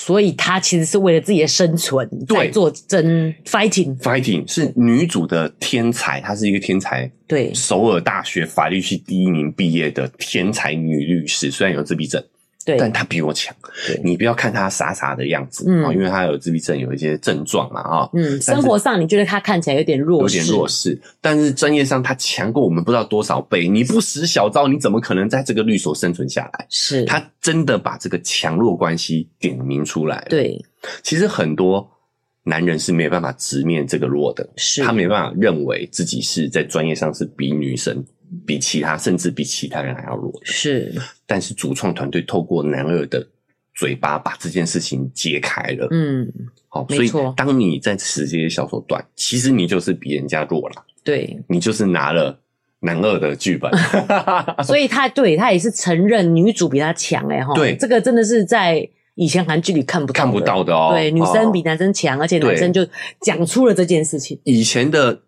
所以她其实是为了自己的生存在做争 fighting fighting 是女主的天才，她是一个天才，对，首尔大学法律系第一名毕业的天才女律师，虽然有自闭症。对，但他比我强。你不要看他傻傻的样子，嗯，因为他有自闭症，有一些症状嘛，啊，嗯，生活上你觉得他看起来有点弱势，有点弱势，但是专业上他强过我们不知道多少倍。你不使小招，你怎么可能在这个律所生存下来？是，他真的把这个强弱关系点明出来。对，其实很多男人是没有办法直面这个弱的，是他没办法认为自己是在专业上是比女生。比其他甚至比其他人还要弱的，是。但是主创团队透过男二的嘴巴把这件事情揭开了。嗯，好，所以当你在使这些小手段，其实你就是比人家弱了。对，你就是拿了男二的剧本。<laughs> 所以他对他也是承认女主比他强哎哈。对，这个真的是在以前韩剧里看不到看不到的哦。对，女生比男生强，而且男生就讲出了这件事情。以前的。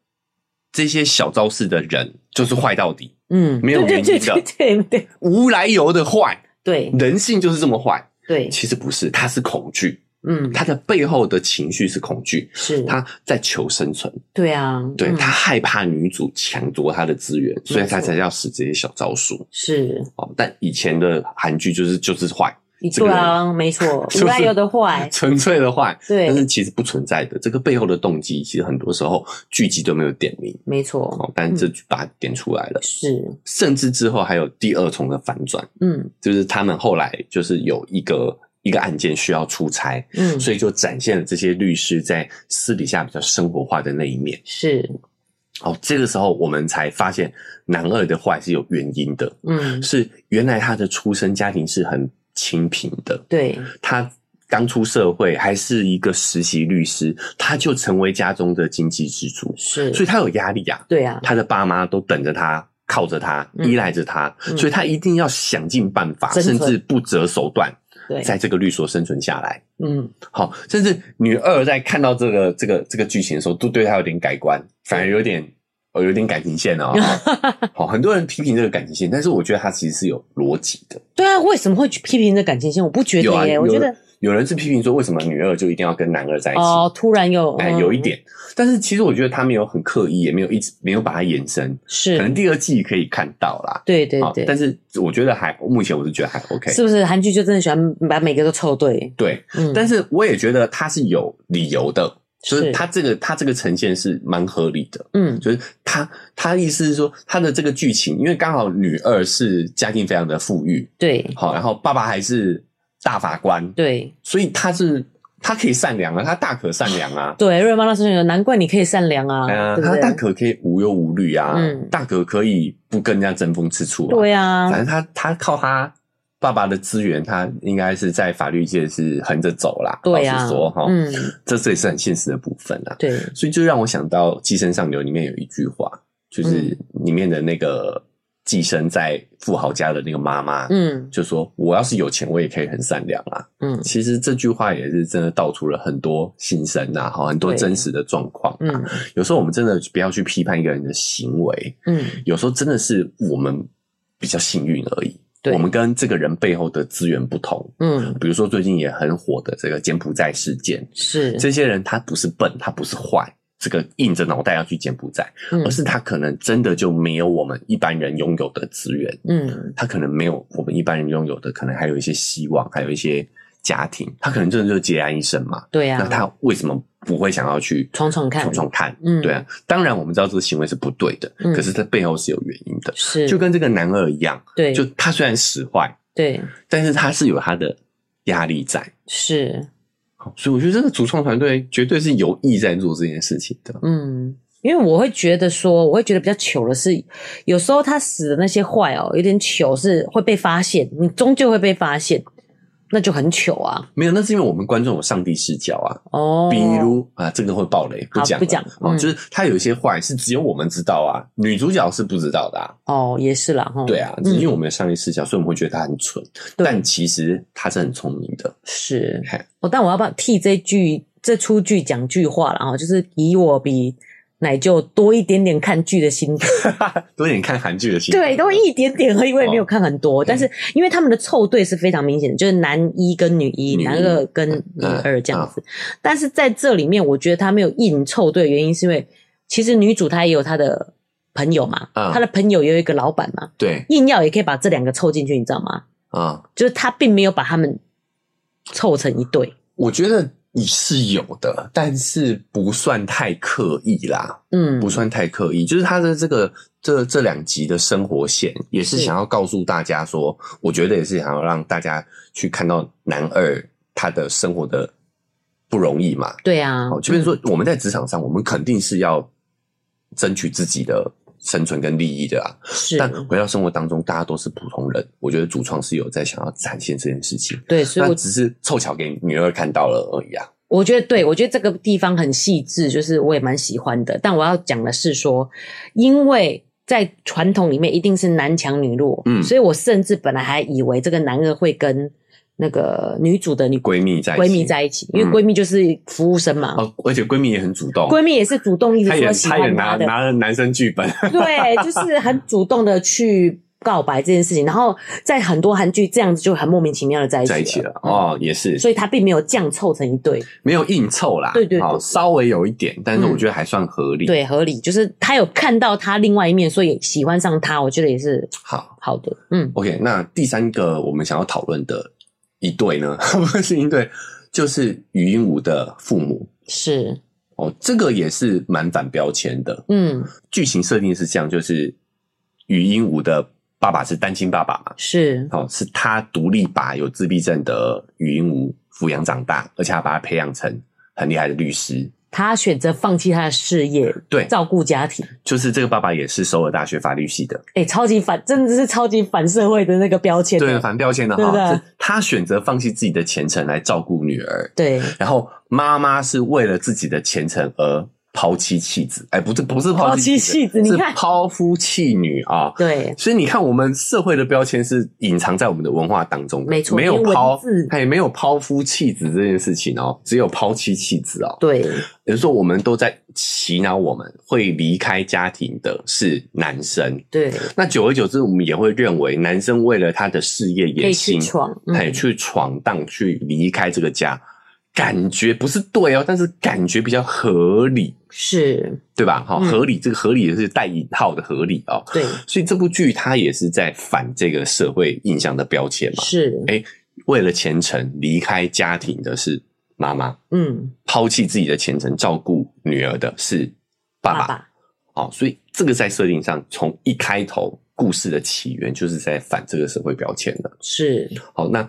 这些小招式的人就是坏到底，嗯，没有原因的，对对对对。对，无来由的坏，对，人性就是这么坏，对，其实不是，他是恐惧，嗯，他的背后的情绪是恐惧，是。他在求生存，对啊，对、嗯、他害怕女主抢夺他的资源，所以他才要使这些小招数，是。哦，但以前的韩剧就是就是坏。对啊，没错，<laughs> 无来由的坏，<laughs> 纯粹的坏，对，但是其实不存在的，这个背后的动机，其实很多时候剧集都没有点明，没错，哦，但这剧把它点出来了，是，甚至之后还有第二重的反转，嗯，就是他们后来就是有一个一个案件需要出差，嗯，所以就展现了这些律师在私底下比较生活化的那一面，是，哦，这个时候我们才发现男二的坏是有原因的，嗯，是原来他的出生家庭是很。清贫的，对，他刚出社会还是一个实习律师，他就成为家中的经济支柱，是，所以他有压力啊，对啊，他的爸妈都等着他，靠着他，嗯、依赖着他、嗯，所以他一定要想尽办法，甚至不择手段，在这个律所生存下来，嗯，好，甚至女二在看到这个这个这个剧情的时候，都对他有点改观，反而有点。哦，有点感情线 <laughs> 哦。好，很多人批评这个感情线，但是我觉得它其实是有逻辑的。对啊，为什么会去批评这感情线？我不觉得耶，啊、我觉得有人是批评说，为什么女二就一定要跟男二在一起？哦，突然有，哎，有一点。嗯、但是其实我觉得他没有很刻意，也没有一直没有把它延伸。是，可能第二季可以看到啦。对对对。但是我觉得还，目前我是觉得还 OK。是不是韩剧就真的喜欢把每个都凑对？对，嗯。但是我也觉得他是有理由的。就是他这个他这个呈现是蛮合理的，嗯，就是他他的意思是说他的这个剧情，因为刚好女二是家境非常的富裕，对，好，然后爸爸还是大法官，对，所以他是他可以善良啊，他大可善良啊。对，瑞妈老师说，难怪你可以善良啊，啊对不对他大可可以无忧无虑啊，嗯大可可以不跟人家争风吃醋啊。对啊，反正他他靠他爸爸的资源，他应该是在法律界是横着走啦。对啊，老实说哈，嗯，这这也是很现实的部分啦。对，所以就让我想到《寄生上流》里面有一句话，就是里面的那个寄生在富豪家的那个妈妈，嗯就说：“我要是有钱，我也可以很善良啊。”嗯其实这句话也是真的道出了很多心声呐，哈，很多真实的状况。嗯有时候我们真的不要去批判一个人的行为，嗯，有时候真的是我们比较幸运而已。对。我们跟这个人背后的资源不同。嗯。比如说最近也很火的这个柬埔寨事件，是，这些人他不是笨，他不是坏，这个硬着脑袋要去柬埔寨，嗯。而是他可能真的就没有我们一般人拥有的资源，嗯。他可能没有我们一般人拥有的，可能还有一些希望，还有一些家庭，他可能真的就是孑然一身嘛。对啊，那他为什么不会想要去闯闯看闯闯看？嗯对啊。当然我们知道这个行为是不对的，嗯可是它背后是有原因的。是就跟这个男二一样，对就他虽然使坏，对但是他是有他的压力在。是，所以我觉得这个主创团队绝对是有意在做这件事情的。嗯。因为我会觉得说，我会觉得比较糗的是，有时候他使的那些坏哦，有点糗是会被发现，你终究会被发现，那就很糗啊。没有，那是因为我们观众有上帝视角啊。哦，比如啊，这个会爆雷，不讲，不讲哦，嗯就是他有一些坏是只有我们知道啊，女主角是不知道的啊。哦，也是啦，哈，对啊，只是因为我们有上帝视角，所以我们会觉得他很蠢，嗯但其实他是很聪明的。是哦，但我要不要替这句这出剧讲句话了啊？就是以我比奶就多一点点看剧的心得，<laughs> 多一点看韩剧的心态对，多一点点而已，我也没有哦看很多。但是因为他们的凑对是非常明显的，就是男一跟女一，男二跟女二这样嗯子。但是在这里面，我觉得他没有硬凑对的原因，是因为其实女主她也有她的朋友嘛，嗯她的朋友也有一个老板嘛，对硬要也可以把这两个凑进去，你知道吗？啊、就是他并没有把他们凑成一对。我觉得你是有的，但是不算太刻意啦，嗯，不算太刻意。就是他的这个这这两集的生活线，也是是想要告诉大家说，我觉得也是想要让大家去看到男二他的生活的不容易嘛。对啊，哦，就比如说我们在职场上，我们肯定是要争取自己的生存跟利益的啊。是，但回到生活当中，大家都是普通人，我觉得主创是有在想要展现这件事情，对，所以我只是凑巧给女儿看到了而已啊。我觉得对，我觉得这个地方很细致，就是我也蛮喜欢的。但我要讲的是说，因为在传统里面一定是男强女弱，嗯所以我甚至本来还以为这个男二会跟那个女主的女闺蜜在一起。闺蜜在一起，因为闺蜜就是服务生嘛，哦，而且闺蜜也很主动，闺蜜也是主动一直她也说喜她也拿欢他的，拿了男生剧本，对，就是很主动的去告白这件事情，然后在很多韩剧这样子就很莫名其妙的在一起在一起了。嗯。哦，也是，所以他并没有这样凑成一对，没有硬凑啦，对对对。哦稍微有一点，但是我觉得还算合理。，对，合理，就是他有看到他另外一面，所以喜欢上他，我觉得也是好。好的。嗯，，OK，那第三个我们想要讨论的一对呢，<laughs> 不是一对，就是余英武的父母。是，哦，这个也是蛮反标签的。嗯，剧情设定是这样，就是余英武的爸爸是单亲爸爸嘛，是，哦，是他独立把有自闭症的余英武抚养长大，而且还把他培养成很厉害的律师。他选择放弃他的事业，对。照顾家庭，就是这个爸爸也是首尔大学法律系的，哎、超级反，真的是超级反社会的那个标签。对，反标签的哈，他选择放弃自己的前程来照顾女儿，对，然后妈妈是为了自己的前程而抛妻弃子，哎，不是不是抛妻弃子你是看抛夫弃女啊。对，所以你看，我们社会的标签是隐藏在我们的文化当中的，没错没有抛字，哎，没有抛夫弃子这件事情哦，只有抛妻弃子哦。对，也就是说，我们都在洗脑，我们会离开家庭的是男生。对，那久而久之，我们也会认为男生为了他的事业野心，哎，去闯荡，去离开这个家，感觉不是对哦，但是感觉比较合理，是，对吧？好、嗯合理，这个合理也是带引号的合理哦。对，所以这部剧它也是在反这个社会印象的标签嘛。是，哎，为了前程离开家庭的是妈妈，嗯，抛弃自己的前程照顾女儿的是爸爸。爸爸，哦，所以这个在设定上，从一开头故事的起源就是在反这个社会标签的。是，好，那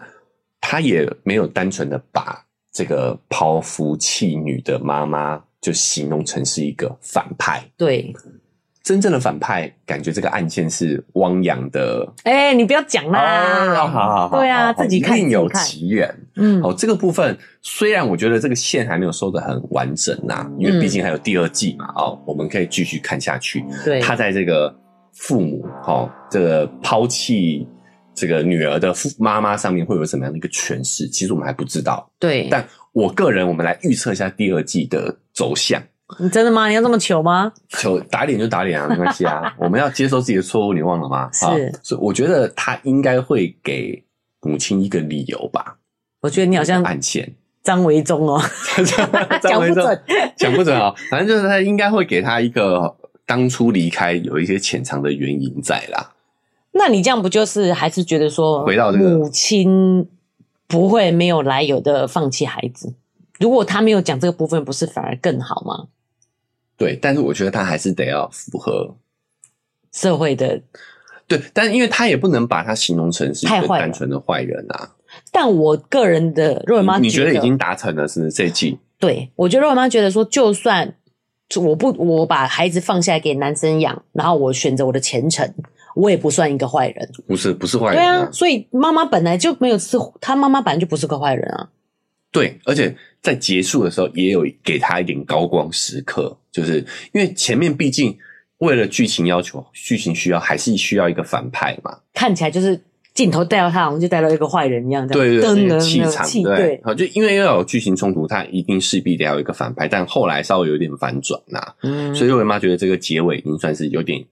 他也没有单纯的把这个抛夫弃女的妈妈就形容成是一个反派。对。真正的反派，感觉这个案件是汪洋的。哎、欸，你不要讲啦！哦、好好好，对啊，自己看，另有其人。嗯，好，这个部分虽然我觉得这个线还没有收得很完整呐、啊，因为毕竟还有第二季嘛。哦、嗯，我们可以继续看下去。对，他在这个父母，哦，这个抛弃这个女儿的父妈妈上面会有什么样的一个诠释？其实我们还不知道。对，但我个人，我们来预测一下第二季的走向。你真的吗？你要这么糗吗？糗打脸就打脸啊，没关系啊。<laughs> 我们要接受自己的错误，你忘了吗？是，所以我觉得他应该会给母亲一个理由吧。我觉得你好像暗线张维忠哦，<laughs> 讲不准，讲不准啊。反正就是他应该会给他一个当初离开有一些潜藏的原因在啦。那你这样不就是还是觉得说，回到母亲不会没有来由的放弃孩子？如果他没有讲这个部分，不是反而更好吗？对，但是我觉得他还是得要符合社会的。对，但因为他也不能把他形容成是一个单纯的坏人啊。但我个人的若文妈，你觉得已经达成了是不是这一季？对，我觉得若文妈觉得说，就算我不我把孩子放下来给男生养，然后我选择我的前程，我也不算一个坏人。不是，不是坏人啊。对啊，所以妈妈本来就没有是，他妈妈本来就不是个坏人啊。对，而且在结束的时候也有给他一点高光时刻。就是因为前面毕竟为了剧情要求、剧情需要，还是需要一个反派嘛。看起来就是镜头带到他，好像就带到一个坏人一样。对对对，气场对，对。好，就因为要有剧情冲突，他一定势必得要有一个反派。但后来稍微有点反转呐，嗯，所以我妈觉得这个结尾已经算是有点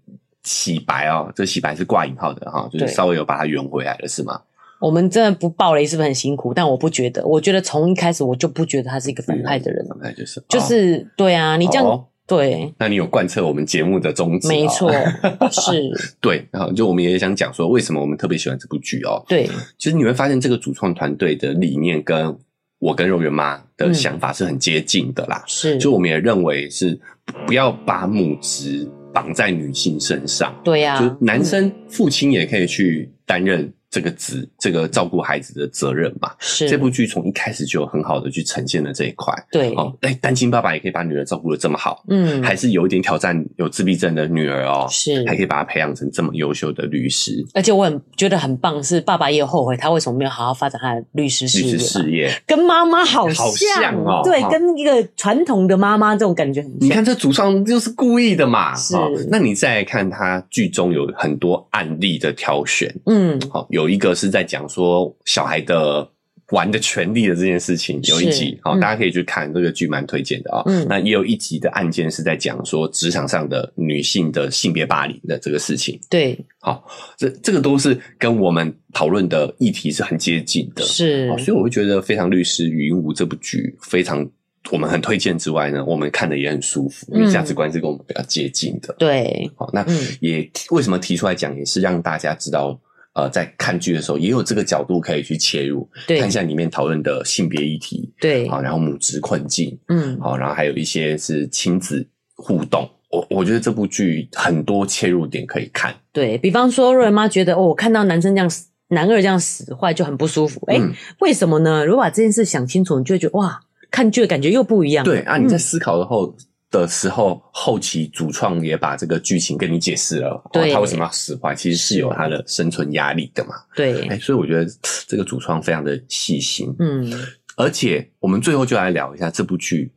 洗白哦。这洗白是挂引号的哈，就是稍微有把它圆回来了，是吗？我们真的不爆雷是不是很辛苦？但我不觉得，我觉得从一开始我就不觉得他是一个反派的人。反派就是就是对啊，你这样。对，那你有贯彻我们节目的宗旨？没错，<laughs> 是。对，然后就我们也想讲说，为什么我们特别喜欢这部剧哦？对，其实你会发现这个主创团队的理念跟我跟肉圆妈的想法是很接近的啦。是，就我们也认为是不要把母职绑在女性身上。对呀，就男生父亲也可以去担任。这个职，这个照顾孩子的责任嘛，是这部剧从一开始就很好的去呈现了这一块。对，哦，哎，单亲爸爸也可以把女儿照顾的这么好，嗯，还是有一点挑战，有自闭症的女儿哦，是，还可以把她培养成这么优秀的律师。而且我很觉得很棒，是爸爸也有后悔，他为什么没有好好发展他的律师事业？律师事业跟妈妈好像，好像哦，对，跟一个传统的妈妈这种感觉很像。你看这主创就是故意的嘛，是。那你再来看他剧中有很多案例的挑选，嗯，好有。有一个是在讲说小孩的玩的权利的这件事情，有一集好，大家可以去看这个剧，蛮推荐的啊。嗯，那也有一集的案件是在讲说职场上的女性的性别霸凌的这个事情。对，好，这这个都是跟我们讨论的议题是很接近的。是，所以我会觉得《非常律师禹英禑》这部剧非常。我们很推荐之外呢，我们看的也很舒服，因为价值观是跟我们比较接近的。对，好，那也为什么提出来讲，也是让大家知道。呃，在看剧的时候，也有这个角度可以去切入，对，看一下里面讨论的性别议题，对，好，然后母职困境，嗯，好，然后还有一些是亲子互动，我我觉得这部剧很多切入点可以看，对，比方说，瑞妈觉得哦，我看到男生这样死，男二这样使坏就很不舒服，哎、嗯，为什么呢？如果把这件事想清楚，你就会觉得哇，看剧的感觉又不一样，对啊，你在思考的后。嗯的时候，后期主创也把这个剧情跟你解释了，对、哦，他为什么要使坏，其实是有他的生存压力的嘛。对，哎、欸，所以我觉得这个主创非常的细心，嗯，而且我们最后就来聊一下这部剧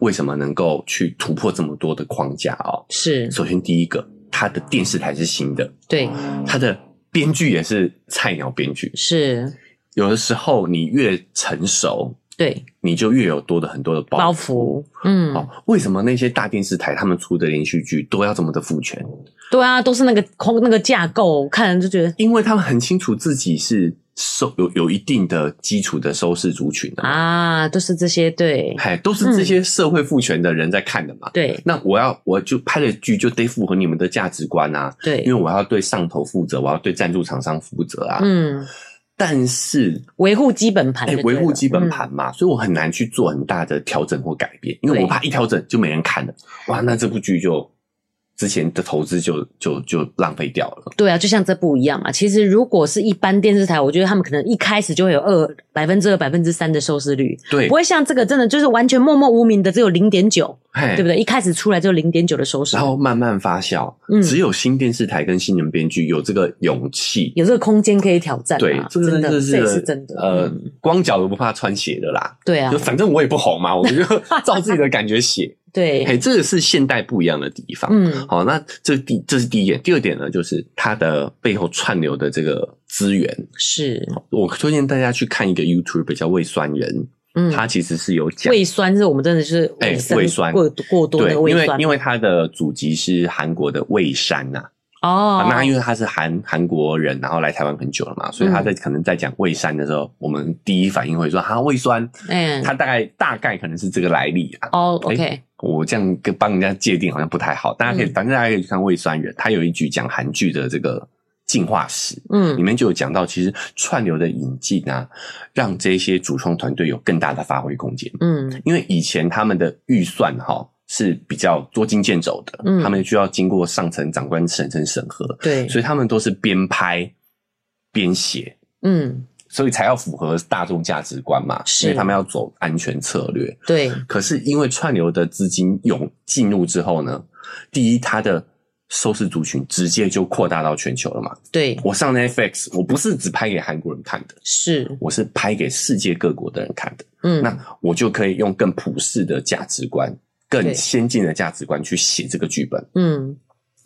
为什么能够去突破这么多的框架哦。是，首先第一个，它的电视台是新的，对，它的编剧也是菜鸟编剧，是，有的时候你越成熟。对，你就越有多的很多的包袱，包袱。嗯，好，为什么那些大电视台他们出的连续剧都要这么的父权？对啊，都是那个空那个架构，看人就觉得，因为他们很清楚自己是收有有一定的基础的收视族群的啊，都是这些对，嗨，都是这些社会父权的人在看的嘛。对、嗯，那我要我就拍的剧就得符合你们的价值观啊。对，因为我要对上头负责，我要对赞助厂商负责啊。嗯。但是维护基本盘，维护基本盘嘛，所以我很难去做很大的调整或改变，因为我怕一调整就没人看了，哇，那这部剧就之前的投资就就就浪费掉了。对啊，就像这部一样嘛。其实如果是一般电视台，我觉得他们可能一开始就会有二百分之二、百分之三的收视率，对，不会像这个真的就是完全默默无名的，只有零点九，对不对？一开始出来就零点九的收视，然后慢慢发酵。嗯，只有新电视台跟新人编剧有这个勇气，有这个空间可以挑战。对，这个真的是，是真的。呃，光脚都不怕穿鞋的啦。对啊，就反正我也不红嘛，我就 <laughs> 照自己的感觉写。<laughs> 对，嘿，这个是现代不一样的地方。嗯，好，那这第这是第一点，第二点呢，就是它的背后串流的这个资源。是，我推荐大家去看一个 YouTuber 叫胃酸人，嗯，他其实是有讲胃酸，是我们真的是哎胃酸过过多的胃酸，因为因为他的祖籍是韩国的蔚山呐。哦，那因为他是韩韩国人，然后来台湾很久了嘛，所以他在可能在讲胃山的时候，我们第一反应会说哈胃酸，嗯，他大概大概可能是这个来历啊。哦，OK。我这样跟帮人家界定好像不太好，大家可以，反正大家可以去看胃酸人，他有一句讲韩剧的这个进化史，嗯，里面就有讲到，其实串流的引进啊，让这些主创团队有更大的发挥空间，嗯，因为以前他们的预算哈是比较捉襟见肘的，嗯，他们需要经过上层长官层层审核，对，所以他们都是边拍边写，嗯。所以才要符合大众价值观嘛，是。因为他们要走安全策略。对，可是因为串流的资金涌进入之后呢，第一，它的收视族群直接就扩大到全球了嘛。对，我上 Netflix，我不是只拍给韩国人看的，是，我是拍给世界各国的人看的。嗯，那我就可以用更普世的价值观、更先进的价值观去写这个剧本。嗯，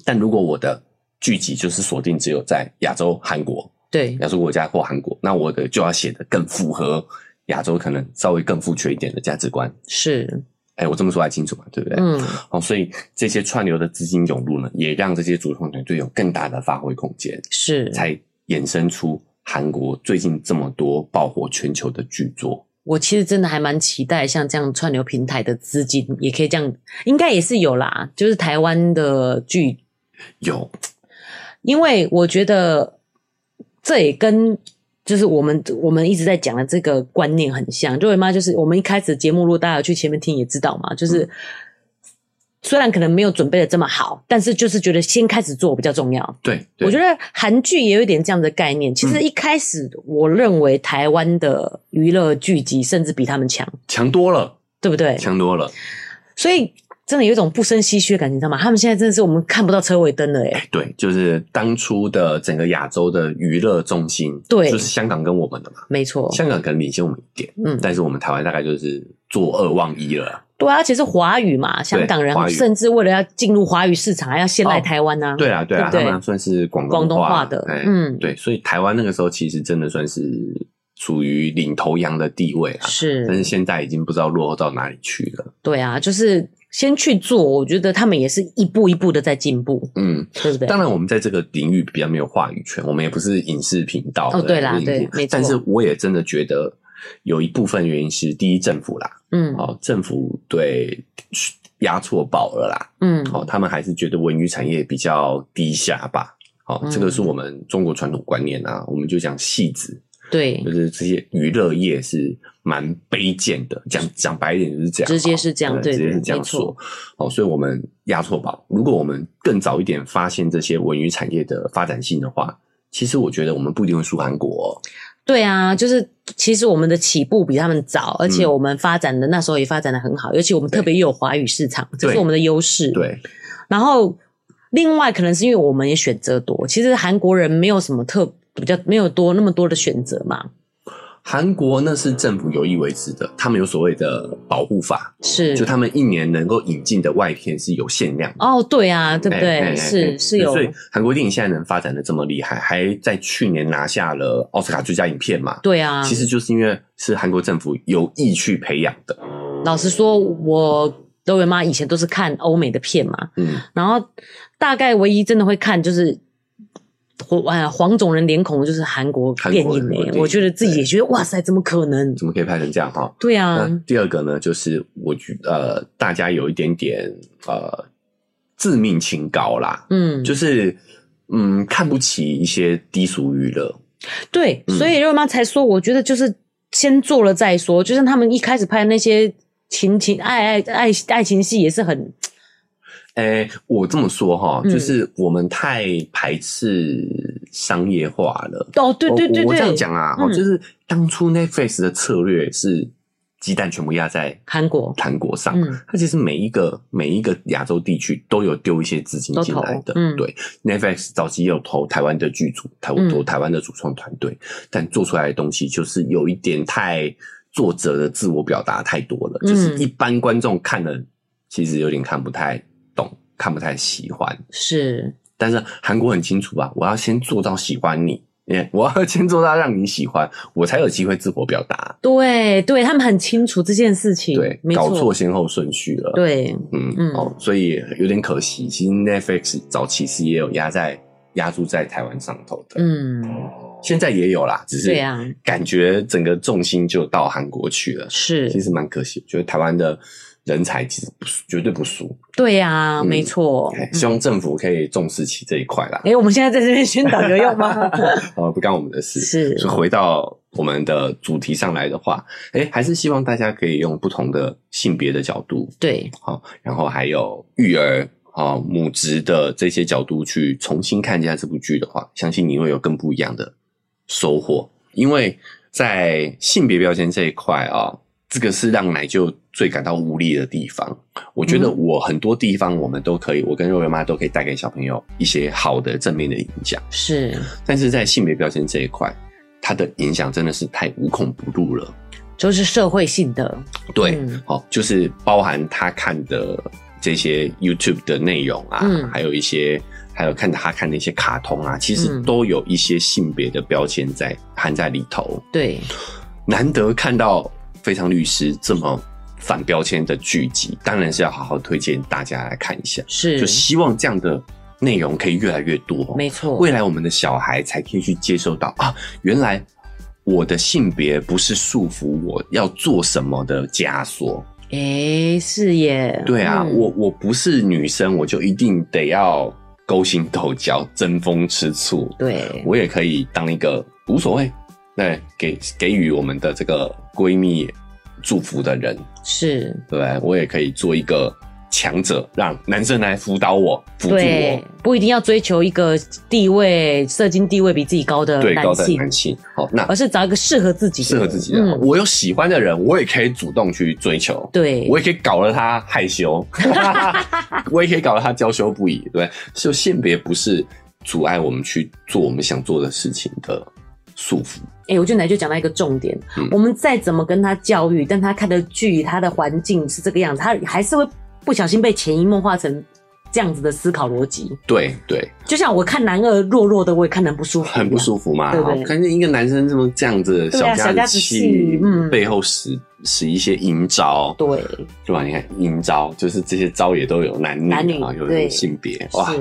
但如果我的剧集就是锁定只有在亚洲、韩国。对，亚洲国家或韩国，那我的就要写的更符合亚洲可能稍微更富缺一点的价值观。是，哎、欸，我这么说还清楚嘛？对不对？嗯。哦，所以这些串流的资金涌入呢，也让这些主创团队有更大的发挥空间。是，才衍生出韩国最近这么多爆火全球的剧作。我其实真的还蛮期待，像这样串流平台的资金也可以这样，应该也是有啦。就是台湾的剧有，因为我觉得。这也跟就是我们我们一直在讲的这个观念很像，就为嘛就是我们一开始节目，如果大家有去前面听也知道嘛，就是虽然可能没有准备的这么好，但是就是觉得先开始做比较重要。对，我觉得韩剧也有一点这样的概念。其实一开始我认为台湾的娱乐剧集甚至比他们强，强多了，对不对？强多了，所以。真的有一种不胜唏嘘的感觉，你知道吗？他们现在真的是我们看不到车尾灯了，哎对，就是当初的整个亚洲的娱乐中心，对，就是香港跟我们的嘛，没错。香港可能领先我们一点，嗯，但是我们台湾大概就是坐二望一了。对啊，而且是华语嘛，香港人甚至为了要进入华语市场，还要先来台湾呢。对啊，对啊，他们算是广东广东话的，嗯，对，所以台湾那个时候其实真的算是属于领头羊的地位啊，是，但是现在已经不知道落后到哪里去了。对啊，就是。先去做，我觉得他们也是一步一步的在进步，嗯，对不对？当然，我们在这个领域比较没有话语权，我们也不是影视频道哦，对啦，对，没错。但是我也真的觉得有一部分原因是第一政府啦，嗯，哦，政府对压错宝了啦，嗯，哦，他们还是觉得文娱产业比较低下吧，哦，嗯，这个是我们中国传统观念啊，我们就讲戏子。对，就是这些娱乐业是蛮卑贱的，讲讲白一点就是这样，直接是这样，对，直接是这样说。哦，所以我们押错宝。如果我们更早一点发现这些文娱产业的发展性的话，其实我觉得我们不一定会输韩国。对啊，就是其实我们的起步比他们早，而且我们发展的那时候也发展的很好，尤其我们特别有华语市场，这是我们的优势。对，然后另外可能是因为我们也选择多，其实韩国人没有什么特。比较没有多那么多的选择嘛。韩国那是政府有意为之的，他们有所谓的保护法，是就他们一年能够引进的外片是有限量的。哦，对啊，对不对？欸欸欸是是有。所以韩国电影现在能发展的这么厉害，还在去年拿下了奥斯卡最佳影片嘛？对啊，其实就是因为是韩国政府有意去培养的。老实说，我德维妈以前都是看欧美的片嘛，嗯，然后大概唯一真的会看就是。黄黄种人脸孔就是韩国电影诶、欸，我觉得自己也觉得哇塞，怎么可能？怎么可以拍成这样哈？对啊。第二个呢，就是我觉呃，大家有一点点呃自命清高啦，嗯，就是嗯看不起一些低俗娱乐。对，所以肉妈才说，我觉得就是先做了再说。就像他们一开始拍的那些情情爱爱爱爱情戏也是很。诶、欸，我这么说哈，就是我们太排斥商业化了。哦，对对对对，我这样讲啊，就是当初 Netflix 的策略是鸡蛋全部压在韩国韩国上，嗯，它其实每一个每一个亚洲地区都有丢一些资金进来的，嗯，对，Netflix 早期也有投台湾的剧组，投投台湾的主创团队，但做出来的东西就是有一点太作者的自我表达太多了，嗯，就是一般观众看了其实有点看不太。看不太喜欢是，但是韩国很清楚吧，我要先做到喜欢你，我要先做到让你喜欢，我才有机会自我表达。对，对他们很清楚这件事情，对，搞错先后顺序了。对，嗯嗯，哦，所以有点可惜。其实 Netflix 早期是也有压在压住在台湾上头的，嗯，现在也有啦，只是感觉整个重心就到韩国去了，是，其实蛮可惜，觉得台湾的。人才其实不绝对不输，对呀、啊嗯，没错。希望政府可以重视起这一块啦。诶、欸、我们现在在这边宣导有用吗？<laughs> 哦，不干我们的事。是，所以回到我们的主题上来的话，诶、欸、还是希望大家可以用不同的性别的角度，对，好，然后还有育儿啊、母职的这些角度去重新看一下这部剧的话，相信你会有更不一样的收获。因为在性别标签这一块啊。这个是让奶就最感到无力的地方。我觉得我很多地方我们都可以，嗯、我跟肉圆妈都可以带给小朋友一些好的正面的影响。是，但是在性别标签这一块，它的影响真的是太无孔不入了。就是社会性的，对，好、嗯，就是包含他看的这些 YouTube 的内容啊，嗯、还有一些，还有看他看的一些卡通啊，其实都有一些性别的标签在含在里头。对，难得看到。非常律师这么反标签的剧集，当然是要好好推荐大家来看一下。是，就希望这样的内容可以越来越多。没错，未来我们的小孩才可以去接受到啊，原来我的性别不是束缚我要做什么的枷锁。诶、欸，是耶。对啊，嗯、我我不是女生，我就一定得要勾心斗角、争风吃醋。对，我也可以当一个无所谓。对，给给予我们的这个闺蜜祝福的人。是，对，我也可以做一个强者，让男生来辅导我，辅助我，不一定要追求一个地位、社经地位比自己高的男性，对，高的男性。好，那而是找一个适合自己、适合自己的、嗯。我有喜欢的人，我也可以主动去追求，对，我也可以搞得他害羞，<laughs> 我也可以搞得他娇羞不已，对，就性别不是阻碍我们去做我们想做的事情的束缚。哎、欸，我觉得奶就讲到一个重点、嗯，我们再怎么跟他教育，但他看的剧、他的环境是这个样子，他还是会不小心被潜移默化成这样子的思考逻辑。对对，就像我看男二弱弱的，我也看得很不舒服，很不舒服嘛。对不对？看见一个男生这么这样子，小家子气，嗯，背后使使一些阴招，对，是吧？你看阴招，就是这些招也都有男女，男女啊，有有性别，哇，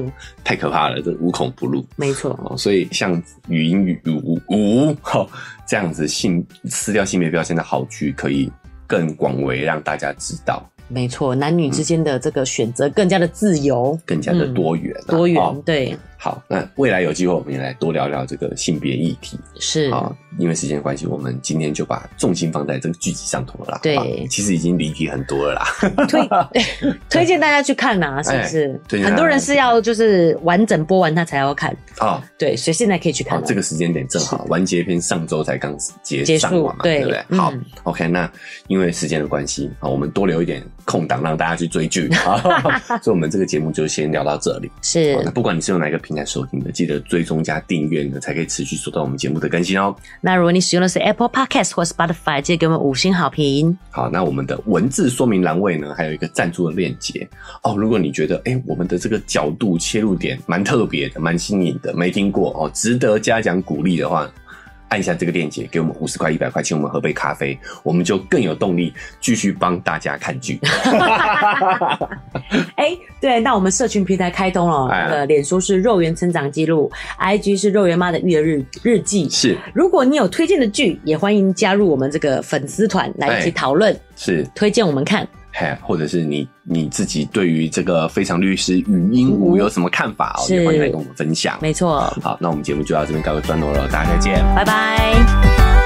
太可怕了，这无孔不入，没错。所以像语音语无无哈这样子性撕掉性别标签的好剧，可以更广为让大家知道。没错，男女之间的这个选择更加的自由，更加的多元，多元，对。好，那未来有机会，我们也来多聊聊这个性别议题。是啊，因为时间关系，我们今天就把重心放在这个剧集上头了啦。对，其实已经离题很多了啦。推 <laughs> 推荐大家去看呐，是不是？对，很多人是要就是完整播完他才要看啊。对，所以现在可以去看。哦，这个时间点正好，完结篇上周才刚结结束嘛，对不对？好，嗯，OK，那因为时间的关系好，我们多留一点空档让大家去追剧 <laughs> 啊。所以，我们这个节目就先聊到这里。是，那不管你是用哪一个平来收听的，记得追踪加订阅呢，才可以持续收到我们节目的更新哦。那如果你使用的是 Apple Podcast 或 Spotify，记得给我们五星好评。好，那我们的文字说明栏位呢，还有一个赞助的链接哦。如果你觉得哎、欸，我们的这个角度切入点蛮特别的，蛮新颖的，没听过哦，值得嘉奖鼓励的话。按一下这个链接，给我们五十块、一百块，请我们喝杯咖啡，我们就更有动力继续帮大家看剧。<laughs> 哎、欸，对，那我们社群平台开通了，呃，脸书是肉圆成长记录，IG 是肉圆妈的育儿日日记。是，如果你有推荐的剧，也欢迎加入我们这个粉丝团来一起讨论。是，推荐我们看。或者是你你自己对于这个非常律师语音舞有什么看法哦？也欢迎来跟我们分享。没错。好，那我们节目就到这边告个段落了，大家再见，拜拜。